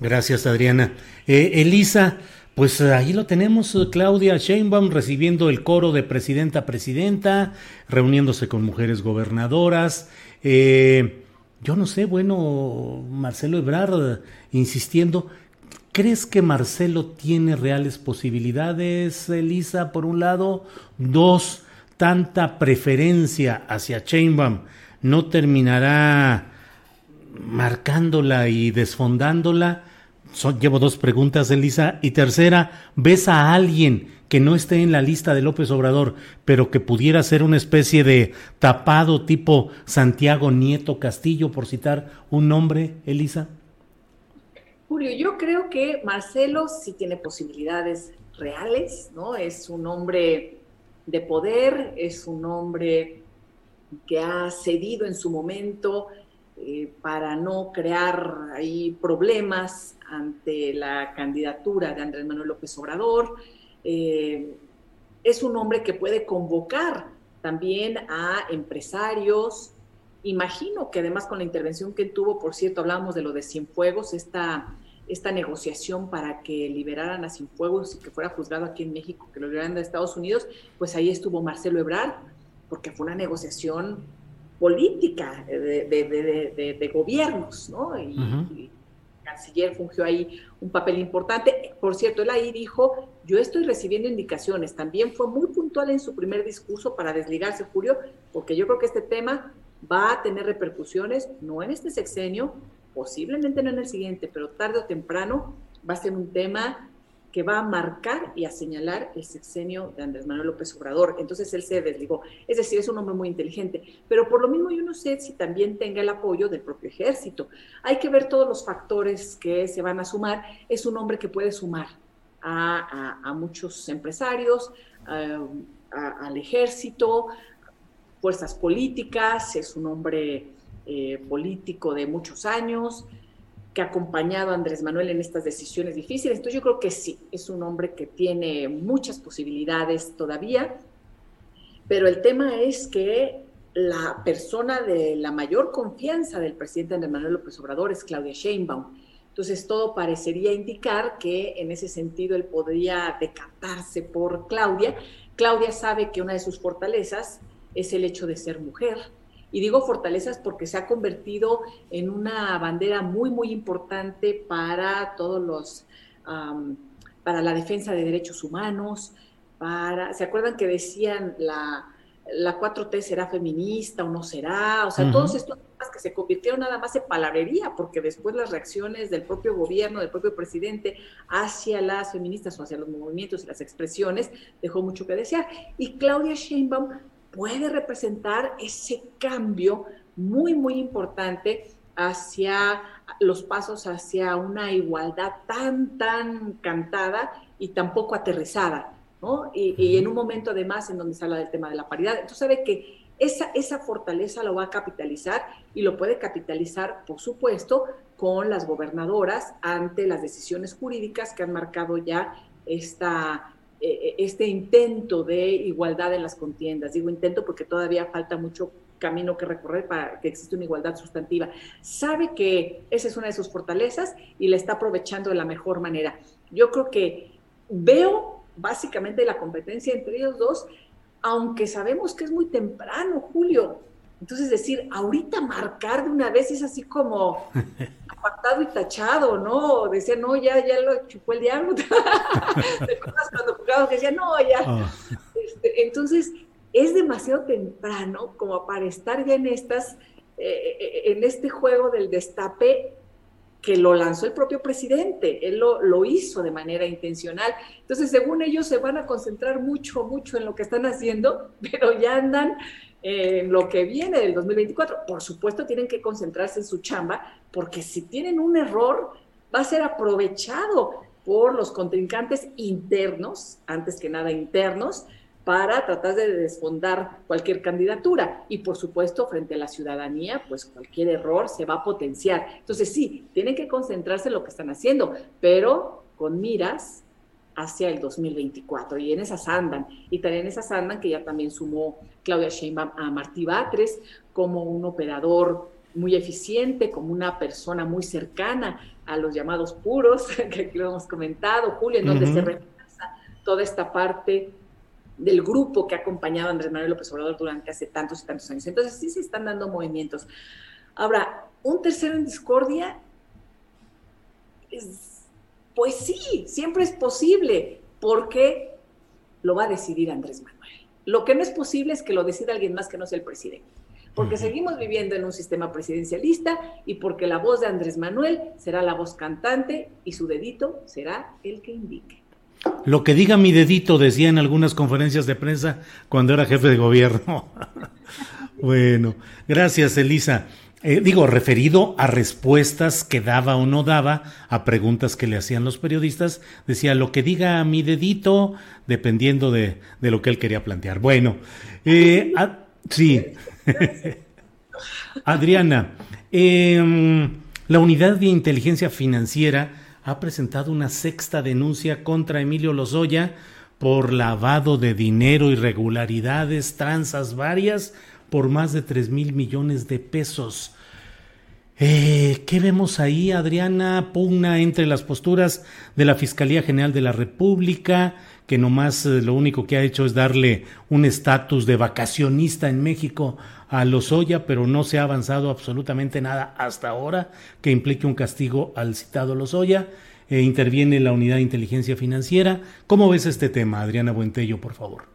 Gracias, Adriana. Eh, Elisa, pues ahí lo tenemos, Claudia Sheinbaum recibiendo el coro de presidenta presidenta, reuniéndose con mujeres gobernadoras. Eh, yo no sé, bueno, Marcelo Ebrard insistiendo. ¿Crees que Marcelo tiene reales posibilidades, Elisa, por un lado? Dos, tanta preferencia hacia Sheinbaum no terminará marcándola y desfondándola llevo dos preguntas, Elisa. Y tercera, ¿ves a alguien que no esté en la lista de López Obrador, pero que pudiera ser una especie de tapado tipo Santiago Nieto Castillo, por citar un nombre, Elisa? Julio, yo creo que Marcelo sí tiene posibilidades reales, ¿no? Es un hombre de poder, es un hombre que ha cedido en su momento eh, para no crear ahí problemas ante la candidatura de Andrés Manuel López Obrador. Eh, es un hombre que puede convocar también a empresarios. Imagino que además con la intervención que tuvo, por cierto, hablábamos de lo de Cienfuegos, esta, esta negociación para que liberaran a Cienfuegos y que fuera juzgado aquí en México, que lo liberaran de Estados Unidos, pues ahí estuvo Marcelo Ebrard, porque fue una negociación política de, gobiernos, ¿no? y, canciller fungió ahí un papel importante. Por cierto, él ahí dijo, yo estoy recibiendo indicaciones. También fue muy puntual en su primer discurso para desligarse, Julio, porque yo creo que este tema va a tener repercusiones, no en este sexenio, posiblemente no en el siguiente, pero tarde o temprano va a ser un tema que va a marcar y a señalar el sexenio de Andrés Manuel López Obrador. Entonces él se desligó. Es decir, es un hombre muy inteligente. Pero por lo mismo yo no sé si también tenga el apoyo del propio ejército. Hay que ver todos los factores que se van a sumar. Es un hombre que puede sumar a, muchos empresarios, al ejército, fuerzas políticas. Es un hombre eh, político de muchos años que ha acompañado a Andrés Manuel en estas decisiones difíciles. Entonces yo creo que sí, es un hombre que tiene muchas posibilidades todavía, pero el tema es que la persona de la mayor confianza del presidente Andrés Manuel López Obrador es Claudia Sheinbaum. Entonces todo parecería indicar que en ese sentido él podría decantarse por Claudia. Claudia sabe que una de sus fortalezas es el hecho de ser mujer. Y digo fortalezas porque se ha convertido en una bandera muy, muy importante para todos los, para la defensa de derechos humanos, para, ¿se acuerdan que decían la, la 4T será feminista o no será? O sea, todos estos temas que se convirtieron nada más en palabrería, porque después las reacciones del propio gobierno, del propio presidente hacia las feministas o hacia los movimientos y las expresiones dejó mucho que desear. Y Claudia Sheinbaum puede representar ese cambio muy, muy importante hacia los pasos hacia una igualdad tan, tan cantada y tan poco aterrizada y, en un momento además en donde se habla del tema de la paridad. Entonces sabe que esa, esa fortaleza lo va a capitalizar y lo puede capitalizar, por supuesto, con las gobernadoras ante las decisiones jurídicas que han marcado ya esta, eh, este intento de igualdad en las contiendas. Digo intento porque todavía falta mucho camino que recorrer para que exista una igualdad sustantiva. Sabe que esa es una de sus fortalezas y la está aprovechando de la mejor manera. Yo creo que veo básicamente la competencia entre ellos dos, aunque sabemos que es muy temprano, Julio. Entonces, decir, ahorita marcar de una vez es así como <laughs> apartado y tachado, ¿no? Decía, no, ya, ya lo chupó el diablo. <laughs> cuando jugábamos decía, no, ya. Ah. Este, entonces, es demasiado temprano como para estar ya en estas, eh, eh, en este juego del destape que lo lanzó el propio presidente, él lo, hizo de manera intencional. Entonces, según ellos, se van a concentrar mucho, mucho en lo que están haciendo, <laughs> pero ya andan en lo que viene del 2024. Por supuesto, tienen que concentrarse en su chamba, porque si tienen un error, va a ser aprovechado por los contrincantes internos, antes que nada internos, para tratar de desfondar cualquier candidatura. Y por supuesto, frente a la ciudadanía, pues cualquier error se va a potenciar. Entonces sí, tienen que concentrarse en lo que están haciendo, pero con miras hacia el 2024. Y en esas andan. Y también en esas andan que ya también sumó Claudia Sheinbaum a Martí Batres como un operador muy eficiente, como una persona muy cercana a los llamados puros, <laughs> que aquí lo hemos comentado, Julio, en donde se refuerza toda esta parte del grupo que ha acompañado a Andrés Manuel López Obrador durante hace tantos y tantos años. Entonces sí se están dando movimientos. Ahora, un tercero en discordia, pues sí, siempre es posible, porque lo va a decidir Andrés Manuel. Lo que no es posible es que lo decida alguien más que no sea el presidente. Porque seguimos viviendo en un sistema presidencialista y porque la voz de Andrés Manuel será la voz cantante y su dedito será el que indique. Lo que diga mi dedito, decía en algunas conferencias de prensa cuando era jefe de gobierno. <laughs> bueno, gracias, Elisa. Eh, digo, referido a respuestas que daba o no daba a preguntas que le hacían los periodistas, decía lo que diga mi dedito, dependiendo de, lo que él quería plantear. Bueno, eh, sí. <laughs> Adriana, em, la unidad de inteligencia financiera ha presentado una sexta denuncia contra Emilio Lozoya por lavado de dinero, irregularidades, tranzas varias por más de 3 mil millones de pesos. Eh, ¿Qué vemos ahí, Adriana? Pugna entre las posturas de la Fiscalía General de la República, que nomás eh, lo único que ha hecho es darle un estatus de vacacionista en México a Lozoya, pero no se ha avanzado absolutamente nada hasta ahora que implique un castigo al citado Lozoya. Eh, interviene la unidad de inteligencia financiera. ¿Cómo ves este tema, Adriana Buentello, por favor?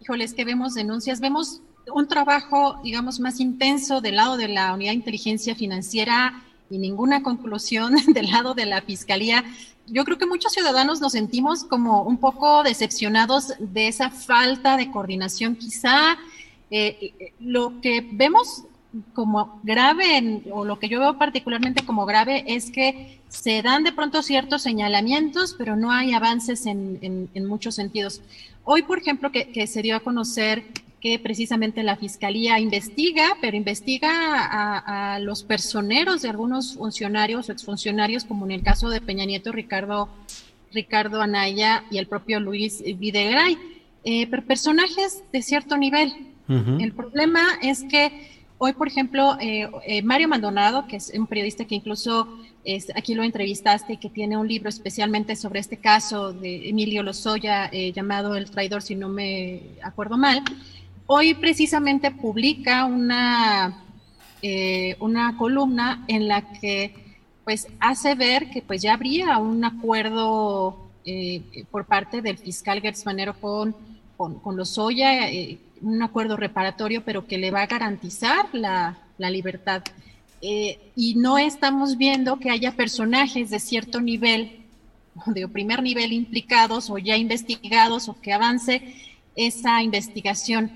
Híjoles, que vemos denuncias, vemos un trabajo, digamos, más intenso del lado de la unidad de inteligencia financiera y ninguna conclusión <laughs> del lado de la fiscalía. Yo creo que muchos ciudadanos nos sentimos como un poco decepcionados de esa falta de coordinación, quizá eh, lo que vemos como grave, o lo que yo veo particularmente como grave, es que se dan de pronto ciertos señalamientos, pero no hay avances en, muchos sentidos. Hoy, por ejemplo, que, se dio a conocer que precisamente la Fiscalía investiga, pero investiga a, los personeros de algunos funcionarios o exfuncionarios, como en el caso de Peña Nieto, Ricardo, Ricardo Anaya y el propio Luis Videgaray, eh, personajes de cierto nivel, El problema es que hoy, por ejemplo, eh, eh, Mario Maldonado, que es un periodista que incluso aquí lo entrevistaste y que tiene un libro especialmente sobre este caso de Emilio Lozoya eh, llamado El traidor, si no me acuerdo mal, hoy precisamente publica una, una columna en la que pues hace ver que pues ya habría un acuerdo por parte del fiscal Gertz Manero con, con, con Lozoya, un acuerdo reparatorio, pero que le va a garantizar la, libertad. Eh, y no estamos viendo que haya personajes de cierto nivel, de primer nivel implicados o ya investigados o que avance esa investigación.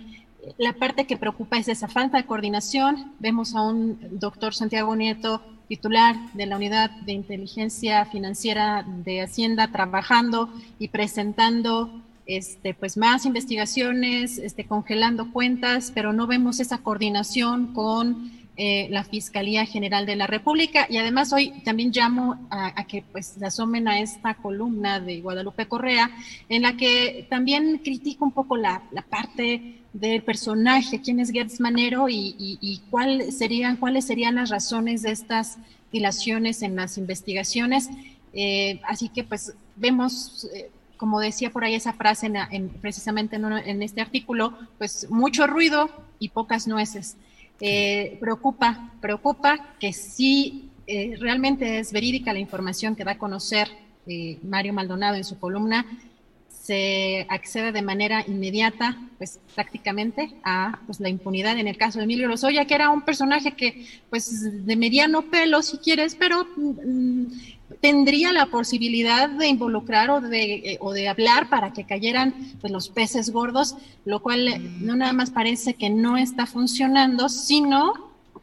La parte que preocupa es esa falta de coordinación. Vemos a un doctor Santiago Nieto, titular de la Unidad de Inteligencia Financiera de Hacienda, trabajando y presentando este, pues más investigaciones, este, congelando cuentas, pero no vemos esa coordinación con eh, la Fiscalía General de la República. Y además hoy también llamo a, que pues se asomen a esta columna de Guadalupe Correa, en la que también critica un poco la, parte del personaje, quién es Gertz Manero y, cuál serían, cuáles serían las razones de estas dilaciones en las investigaciones. Eh, así que pues vemos eh, como decía por ahí esa frase en, precisamente en, este artículo, pues mucho ruido y pocas nueces. Eh, preocupa, preocupa que si eh, realmente es verídica la información que da a conocer eh, Mario Maldonado en su columna, se accede de manera inmediata, pues prácticamente a pues, la impunidad en el caso de Emilio Lozoya, que era un personaje que, pues de mediano pelo, si quieres, pero mm, tendría la posibilidad de involucrar o de, eh, o de hablar para que cayeran pues, los peces gordos, lo cual eh, no nada más parece que no está funcionando, sino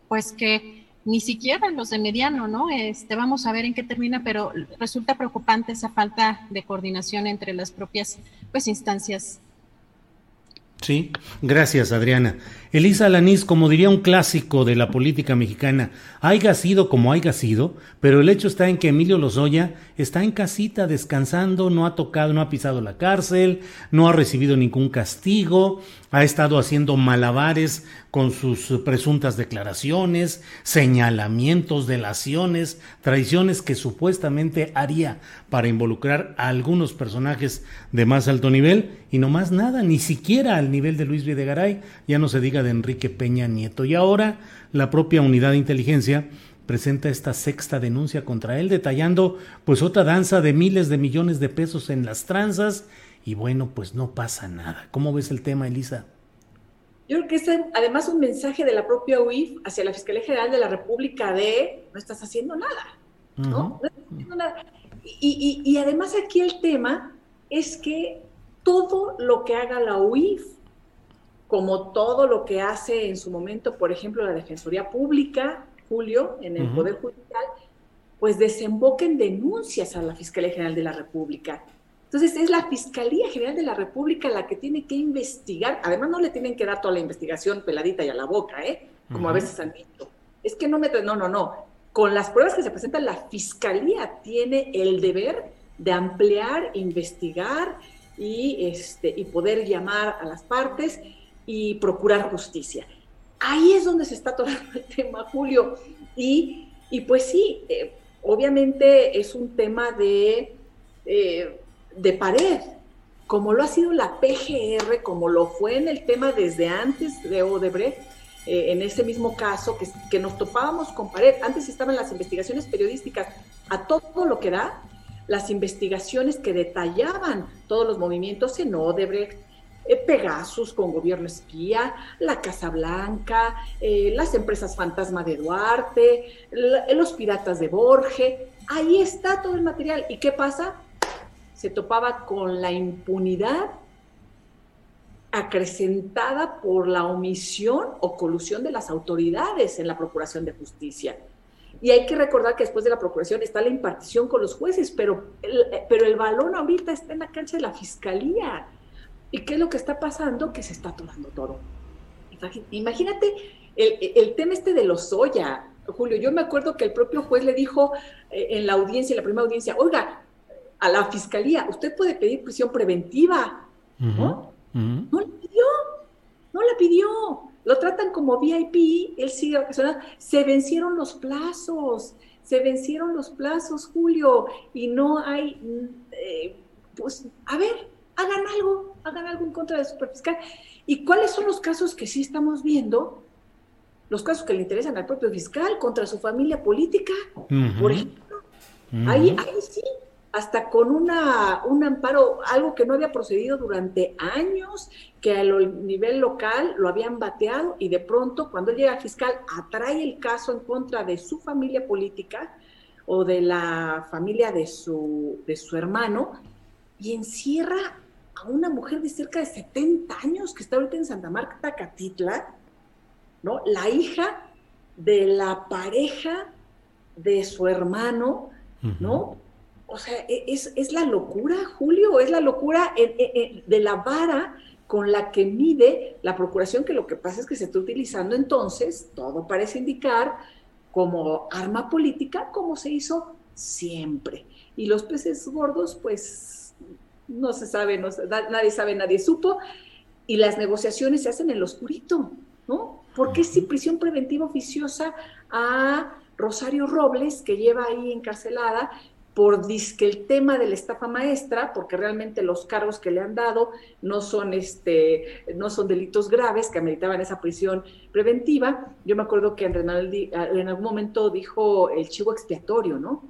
pues que ni siquiera los de mediano, ¿no? Este, vamos a ver en qué termina, pero resulta preocupante esa falta de coordinación entre las propias pues, instancias Sí, gracias Adriana. Elisa Alanís, como diría un clásico de la política mexicana, haya sido como haya sido, pero el hecho está en que Emilio Lozoya está en casita descansando, no ha tocado, no ha pisado la cárcel, no ha recibido ningún castigo, ha estado haciendo malabares con sus presuntas declaraciones, señalamientos, delaciones, traiciones que supuestamente haría para involucrar a algunos personajes de más alto nivel y no más nada, ni siquiera al nivel de Luis Videgaray, ya no se diga de Enrique Peña Nieto. Y ahora la propia unidad de inteligencia presenta esta sexta denuncia contra él, detallando pues otra danza de miles de millones de pesos en las tranzas y bueno, pues no pasa nada. ¿Cómo ves el tema, Elisa? Yo creo que es además un mensaje de la propia UIF hacia la Fiscalía General de la República de no estás haciendo nada, ¿no? estás haciendo nada. Y, y, además aquí el tema es que todo lo que haga la UIF, como todo lo que hace en su momento, por ejemplo, la Defensoría Pública, Julio, en el Poder Judicial, pues desemboca en denuncias a la Fiscalía General de la República. Entonces es la Fiscalía General de la República la que tiene que investigar. Además no le tienen que dar toda la investigación peladita y a la boca, ¿eh? Como a veces han dicho. Es que no me... No, no, no. Con las pruebas que se presentan, la Fiscalía tiene el deber de ampliar, investigar y, este, y poder llamar a las partes y procurar justicia. Ahí es donde se está tocando el tema, Julio. Y, y pues sí, eh, obviamente es un tema de... Eh, de pared, como lo ha sido la PGR, como lo fue en el tema desde antes de Odebrecht, eh, en ese mismo caso, que, que, nos topábamos con pared. Antes estaban las investigaciones periodísticas a todo lo que da, las investigaciones que detallaban todos los movimientos en Odebrecht, eh, Pegasus con gobierno espía, la Casa Blanca, eh, las empresas fantasma de Duarte, los piratas de Borge. Ahí está todo el material. ¿Y qué pasa? Se topaba con la impunidad acrecentada por la omisión o colusión de las autoridades en la Procuración de Justicia. Y hay que recordar que después de la Procuración está la impartición con los jueces, pero el, pero el balón ahorita está en la cancha de la Fiscalía. ¿Y qué es lo que está pasando? Que se está tomando todo. Imagínate el, tema este de los Julio. Yo me acuerdo que el propio juez le dijo eh, en la audiencia, en la primera audiencia, oiga, a la fiscalía, usted puede pedir prisión preventiva, ¿no? No le pidió. no la pidió, lo tratan como VIP, él sigue se vencieron los plazos, se vencieron los plazos, Julio, y no hay, eh, pues, a ver, hagan algo, hagan algo en contra del superfiscal. ¿Y cuáles son los casos que sí estamos viendo? Los casos que le interesan al propio fiscal contra su familia política, por ejemplo. ahí, ahí sí, hasta con una, un amparo, algo que no había procedido durante años, que a nivel local lo habían bateado y de pronto cuando llega al fiscal atrae el caso en contra de su familia política o de la familia de su, de su hermano y encierra a una mujer de cerca de 70 años que está ahorita en Santa Marta, Catitla, ¿no? La hija de la pareja de su hermano, ¿no? O sea, e, es, la locura, Julio, es la locura de la vara con la que mide la procuración, que lo que pasa es que se está utilizando entonces, todo parece indicar, como arma política, como se hizo siempre. Y los peces gordos, pues no se sabe, nadie sabe, nadie supo, y las negociaciones se hacen en lo oscurito, ¿no? ¿Por qué si prisión preventiva oficiosa a Rosario Robles, que lleva ahí encarcelada por disque el tema de la estafa maestra, porque realmente los cargos que le han dado no son este, no son delitos graves que ameritaban esa prisión preventiva. Yo me acuerdo que en algún momento dijo el chivo expiatorio, ¿no?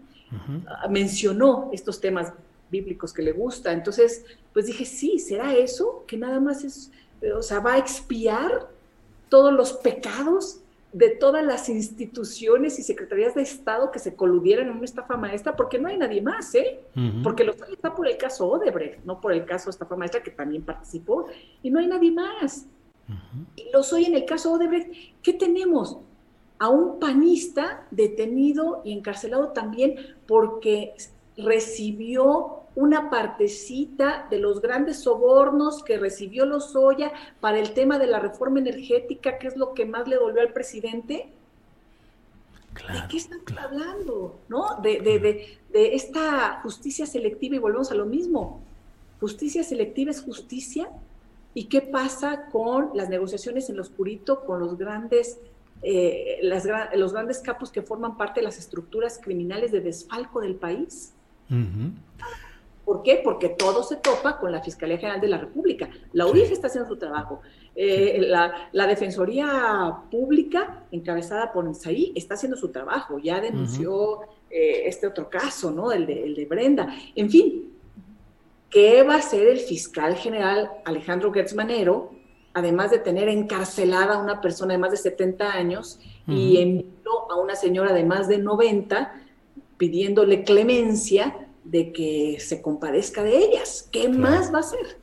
Mencionó estos temas bíblicos que le gusta. Entonces, pues dije, sí, ¿será eso? Que nada más es, o sea, va a expiar todos los pecados de todas las instituciones y secretarías de Estado que se coludieran en una estafa maestra, porque no hay nadie más, ¿eh? Porque lo está por el caso Odebrecht, no por el caso estafa maestra que también participó, y no hay nadie más. Y lo soy en el caso Odebrecht. ¿Qué tenemos? A un panista detenido y encarcelado también porque recibió una partecita de los grandes sobornos que recibió Lozoya para el tema de la reforma energética, que es lo que más le dolió al presidente. ¿De qué están hablando? ¿No? De, de, de, esta justicia selectiva y volvemos a lo mismo. Justicia selectiva es justicia. ¿Y qué pasa con las negociaciones en lo oscurito con los grandes, eh, las, los grandes capos que forman parte de las estructuras criminales de desfalco del país? ¿Por qué? Porque todo se topa con la Fiscalía General de la República. La UIF está haciendo su trabajo. Eh, la, Defensoría Pública, encabezada por Isaí, está haciendo su trabajo. Ya denunció eh, este otro caso, ¿no? El de, el de Brenda. En fin, ¿qué va a hacer el fiscal general Alejandro Gertz Manero, además de tener encarcelada a una persona de más de 70 años y envió a una señora de más de 90? pidiéndole clemencia de que se compadezca de ellas. ¿Qué más va a hacer?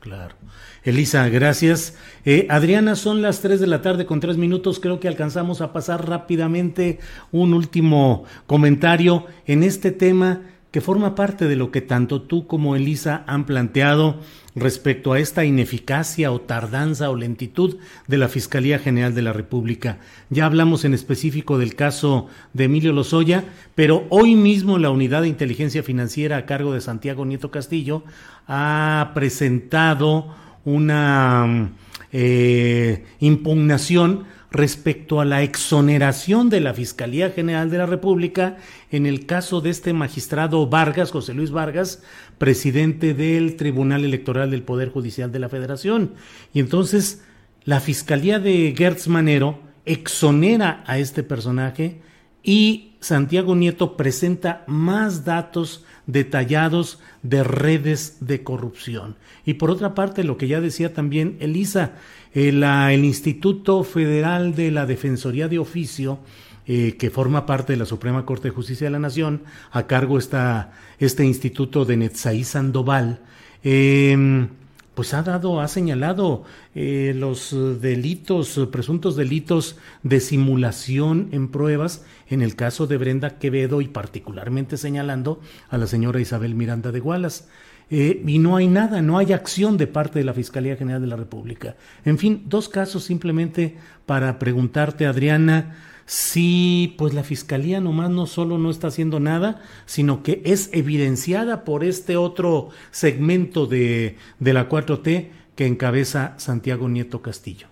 Claro. Elisa, gracias. Eh, Adriana, son las 3 de la tarde con 3 minutos. Creo que alcanzamos a pasar rápidamente un último comentario en este tema que forma parte de lo que tanto tú como Elisa han planteado respecto a esta ineficacia o tardanza o lentitud de la Fiscalía General de la República. Ya hablamos en específico del caso de Emilio Lozoya, pero hoy mismo la Unidad de Inteligencia Financiera a cargo de Santiago Nieto Castillo ha presentado una eh, impugnación respecto a la exoneración de la Fiscalía General de la República en el caso de este magistrado Vargas, José Luis Vargas, presidente del Tribunal Electoral del Poder Judicial de la Federación. Y entonces la Fiscalía de Gertz Manero exonera a este personaje y Santiago Nieto presenta más datos detallados de redes de corrupción. Y por otra parte, lo que ya decía también Elisa, el, el Instituto Federal de la Defensoría de Oficio, eh, que forma parte de la Suprema Corte de Justicia de la Nación, a cargo está este instituto de Netzaí Sandoval, em, pues ha dado, ha señalado eh, los delitos, presuntos delitos de simulación en pruebas en el caso de Brenda Quevedo y particularmente señalando a la señora Isabel Miranda de Gualas. Eh, y no hay nada, no hay acción de parte de la Fiscalía General de la República. En fin, dos casos simplemente para preguntarte, Adriana, si pues la Fiscalía nomás no solo no está haciendo nada, sino que es evidenciada por este otro segmento de, de la 4T que encabeza Santiago Nieto Castillo.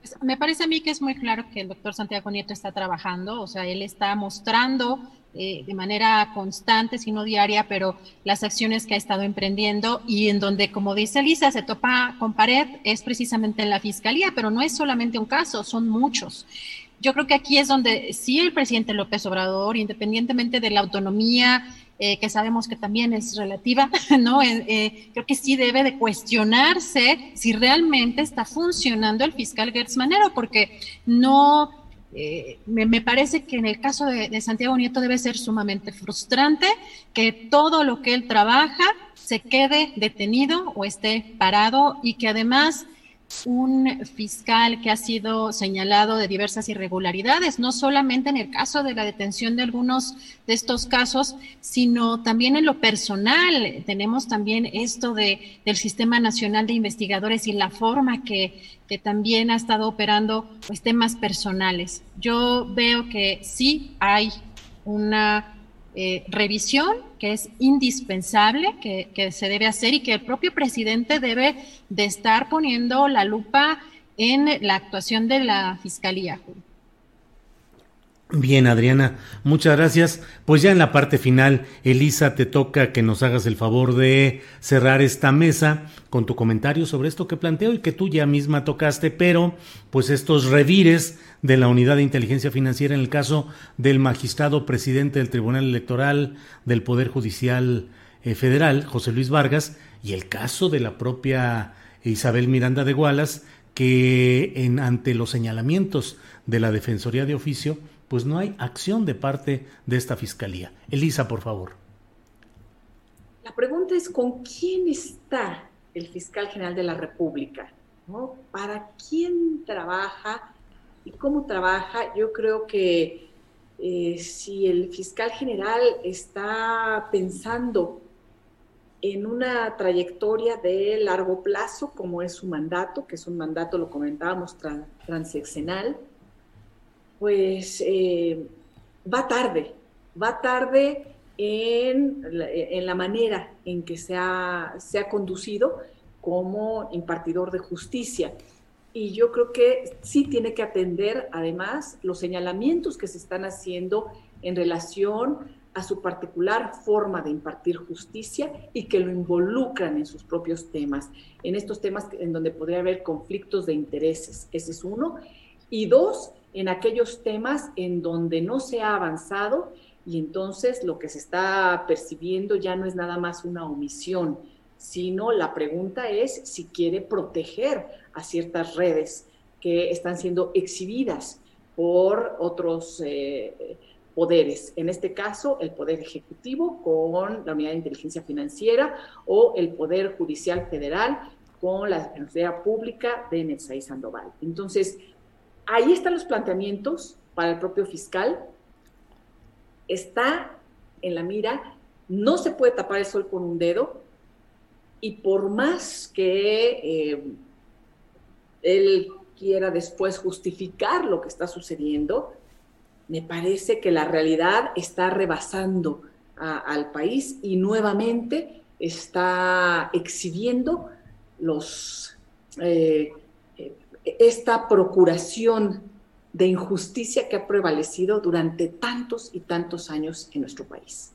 Pues, me parece a mí que es muy claro que el doctor Santiago Nieto está trabajando, o sea, él está mostrando eh, de manera constante, si no diaria, pero las acciones que ha estado emprendiendo y en donde, como dice Lisa, se topa con pared es precisamente en la fiscalía, pero no es solamente un caso, son muchos. Yo creo que aquí es donde sí el presidente López Obrador, independientemente de la autonomía, eh, que sabemos que también es relativa, <laughs> ¿no? Eh, creo que sí debe de cuestionarse si realmente está funcionando el fiscal Gertz Manero, porque no eh, me, parece que en el caso de, Santiago Nieto debe ser sumamente frustrante que todo lo que él trabaja se quede detenido o esté parado y que además un fiscal que ha sido señalado de diversas irregularidades, no solamente en el caso de la detención de algunos de estos casos, sino también en lo personal. Tenemos también esto de, del Sistema Nacional de Investigadores y la forma que, que también ha estado operando pues, temas personales. Yo veo que sí hay una eh, revisión que es indispensable, que, que, se debe hacer y que el propio presidente debe de estar poniendo la lupa en la actuación de la Fiscalía. Bien, Adriana, muchas gracias. Pues ya en la parte final, Elisa, te toca que nos hagas el favor de cerrar esta mesa con tu comentario sobre esto que planteo y que tú ya misma tocaste, pero pues estos revires de la Unidad de Inteligencia Financiera en el caso del magistrado presidente del Tribunal Electoral del Poder Judicial eh, Federal, José Luis Vargas, y el caso de la propia Isabel Miranda de Gualas, que en, ante los señalamientos de la Defensoría de Oficio, pues no hay acción de parte de esta fiscalía. Elisa, por favor. La pregunta es, ¿con quién está el fiscal general de la República? ¿Para quién trabaja y cómo trabaja? Yo creo que eh, si el fiscal general está pensando en una trayectoria de largo plazo, como es su mandato, que es un mandato, lo comentábamos, transeccional, pues eh, va tarde, va tarde en la, manera en que se ha, se ha conducido como impartidor de justicia. Y yo creo que sí tiene que atender además los señalamientos que se están haciendo en relación a su particular forma de impartir justicia y que lo involucran en sus propios temas, en estos temas en donde podría haber conflictos de intereses. Ese es uno. Y dos, en aquellos temas en donde no se ha avanzado y entonces lo que se está percibiendo ya no es nada más una omisión, sino la pregunta es si quiere proteger a ciertas redes que están siendo exhibidas por otros eh, poderes, en este caso el Poder Ejecutivo con la Unidad de Inteligencia Financiera o el Poder Judicial Federal con la Defensoría Pública de Netzaí Sandoval. Entonces, ahí están los planteamientos para el propio fiscal. Está en la mira, no se puede tapar el sol con un dedo y por más que eh, él quiera después justificar lo que está sucediendo, me parece que la realidad está rebasando al país y nuevamente está exhibiendo los eh, esta procuración de injusticia que ha prevalecido durante tantos y tantos años en nuestro país.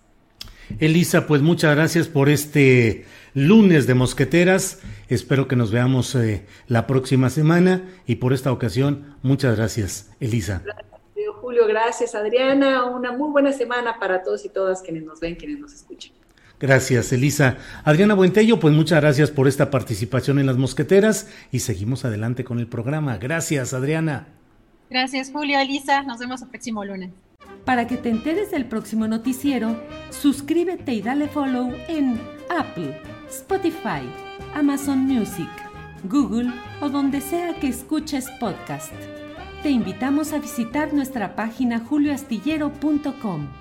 Elisa, pues muchas gracias por este lunes de mosqueteras. Espero que nos veamos eh, la próxima semana y por esta ocasión, muchas gracias, Elisa. Gracias, Julio, gracias, Adriana. Una muy buena semana para todos y todas quienes nos ven, quienes nos escuchan. Gracias, Elisa. Adriana Buentello, pues muchas gracias por esta participación en las mosqueteras y seguimos adelante con el programa. Gracias, Adriana. Gracias, Julio, Elisa. Nos vemos el próximo lunes. Para que te enteres del próximo noticiero, suscríbete y dale follow en Apple, Spotify, Amazon Music, Google o donde sea que escuches podcast. Te invitamos a visitar nuestra página julioastillero.com.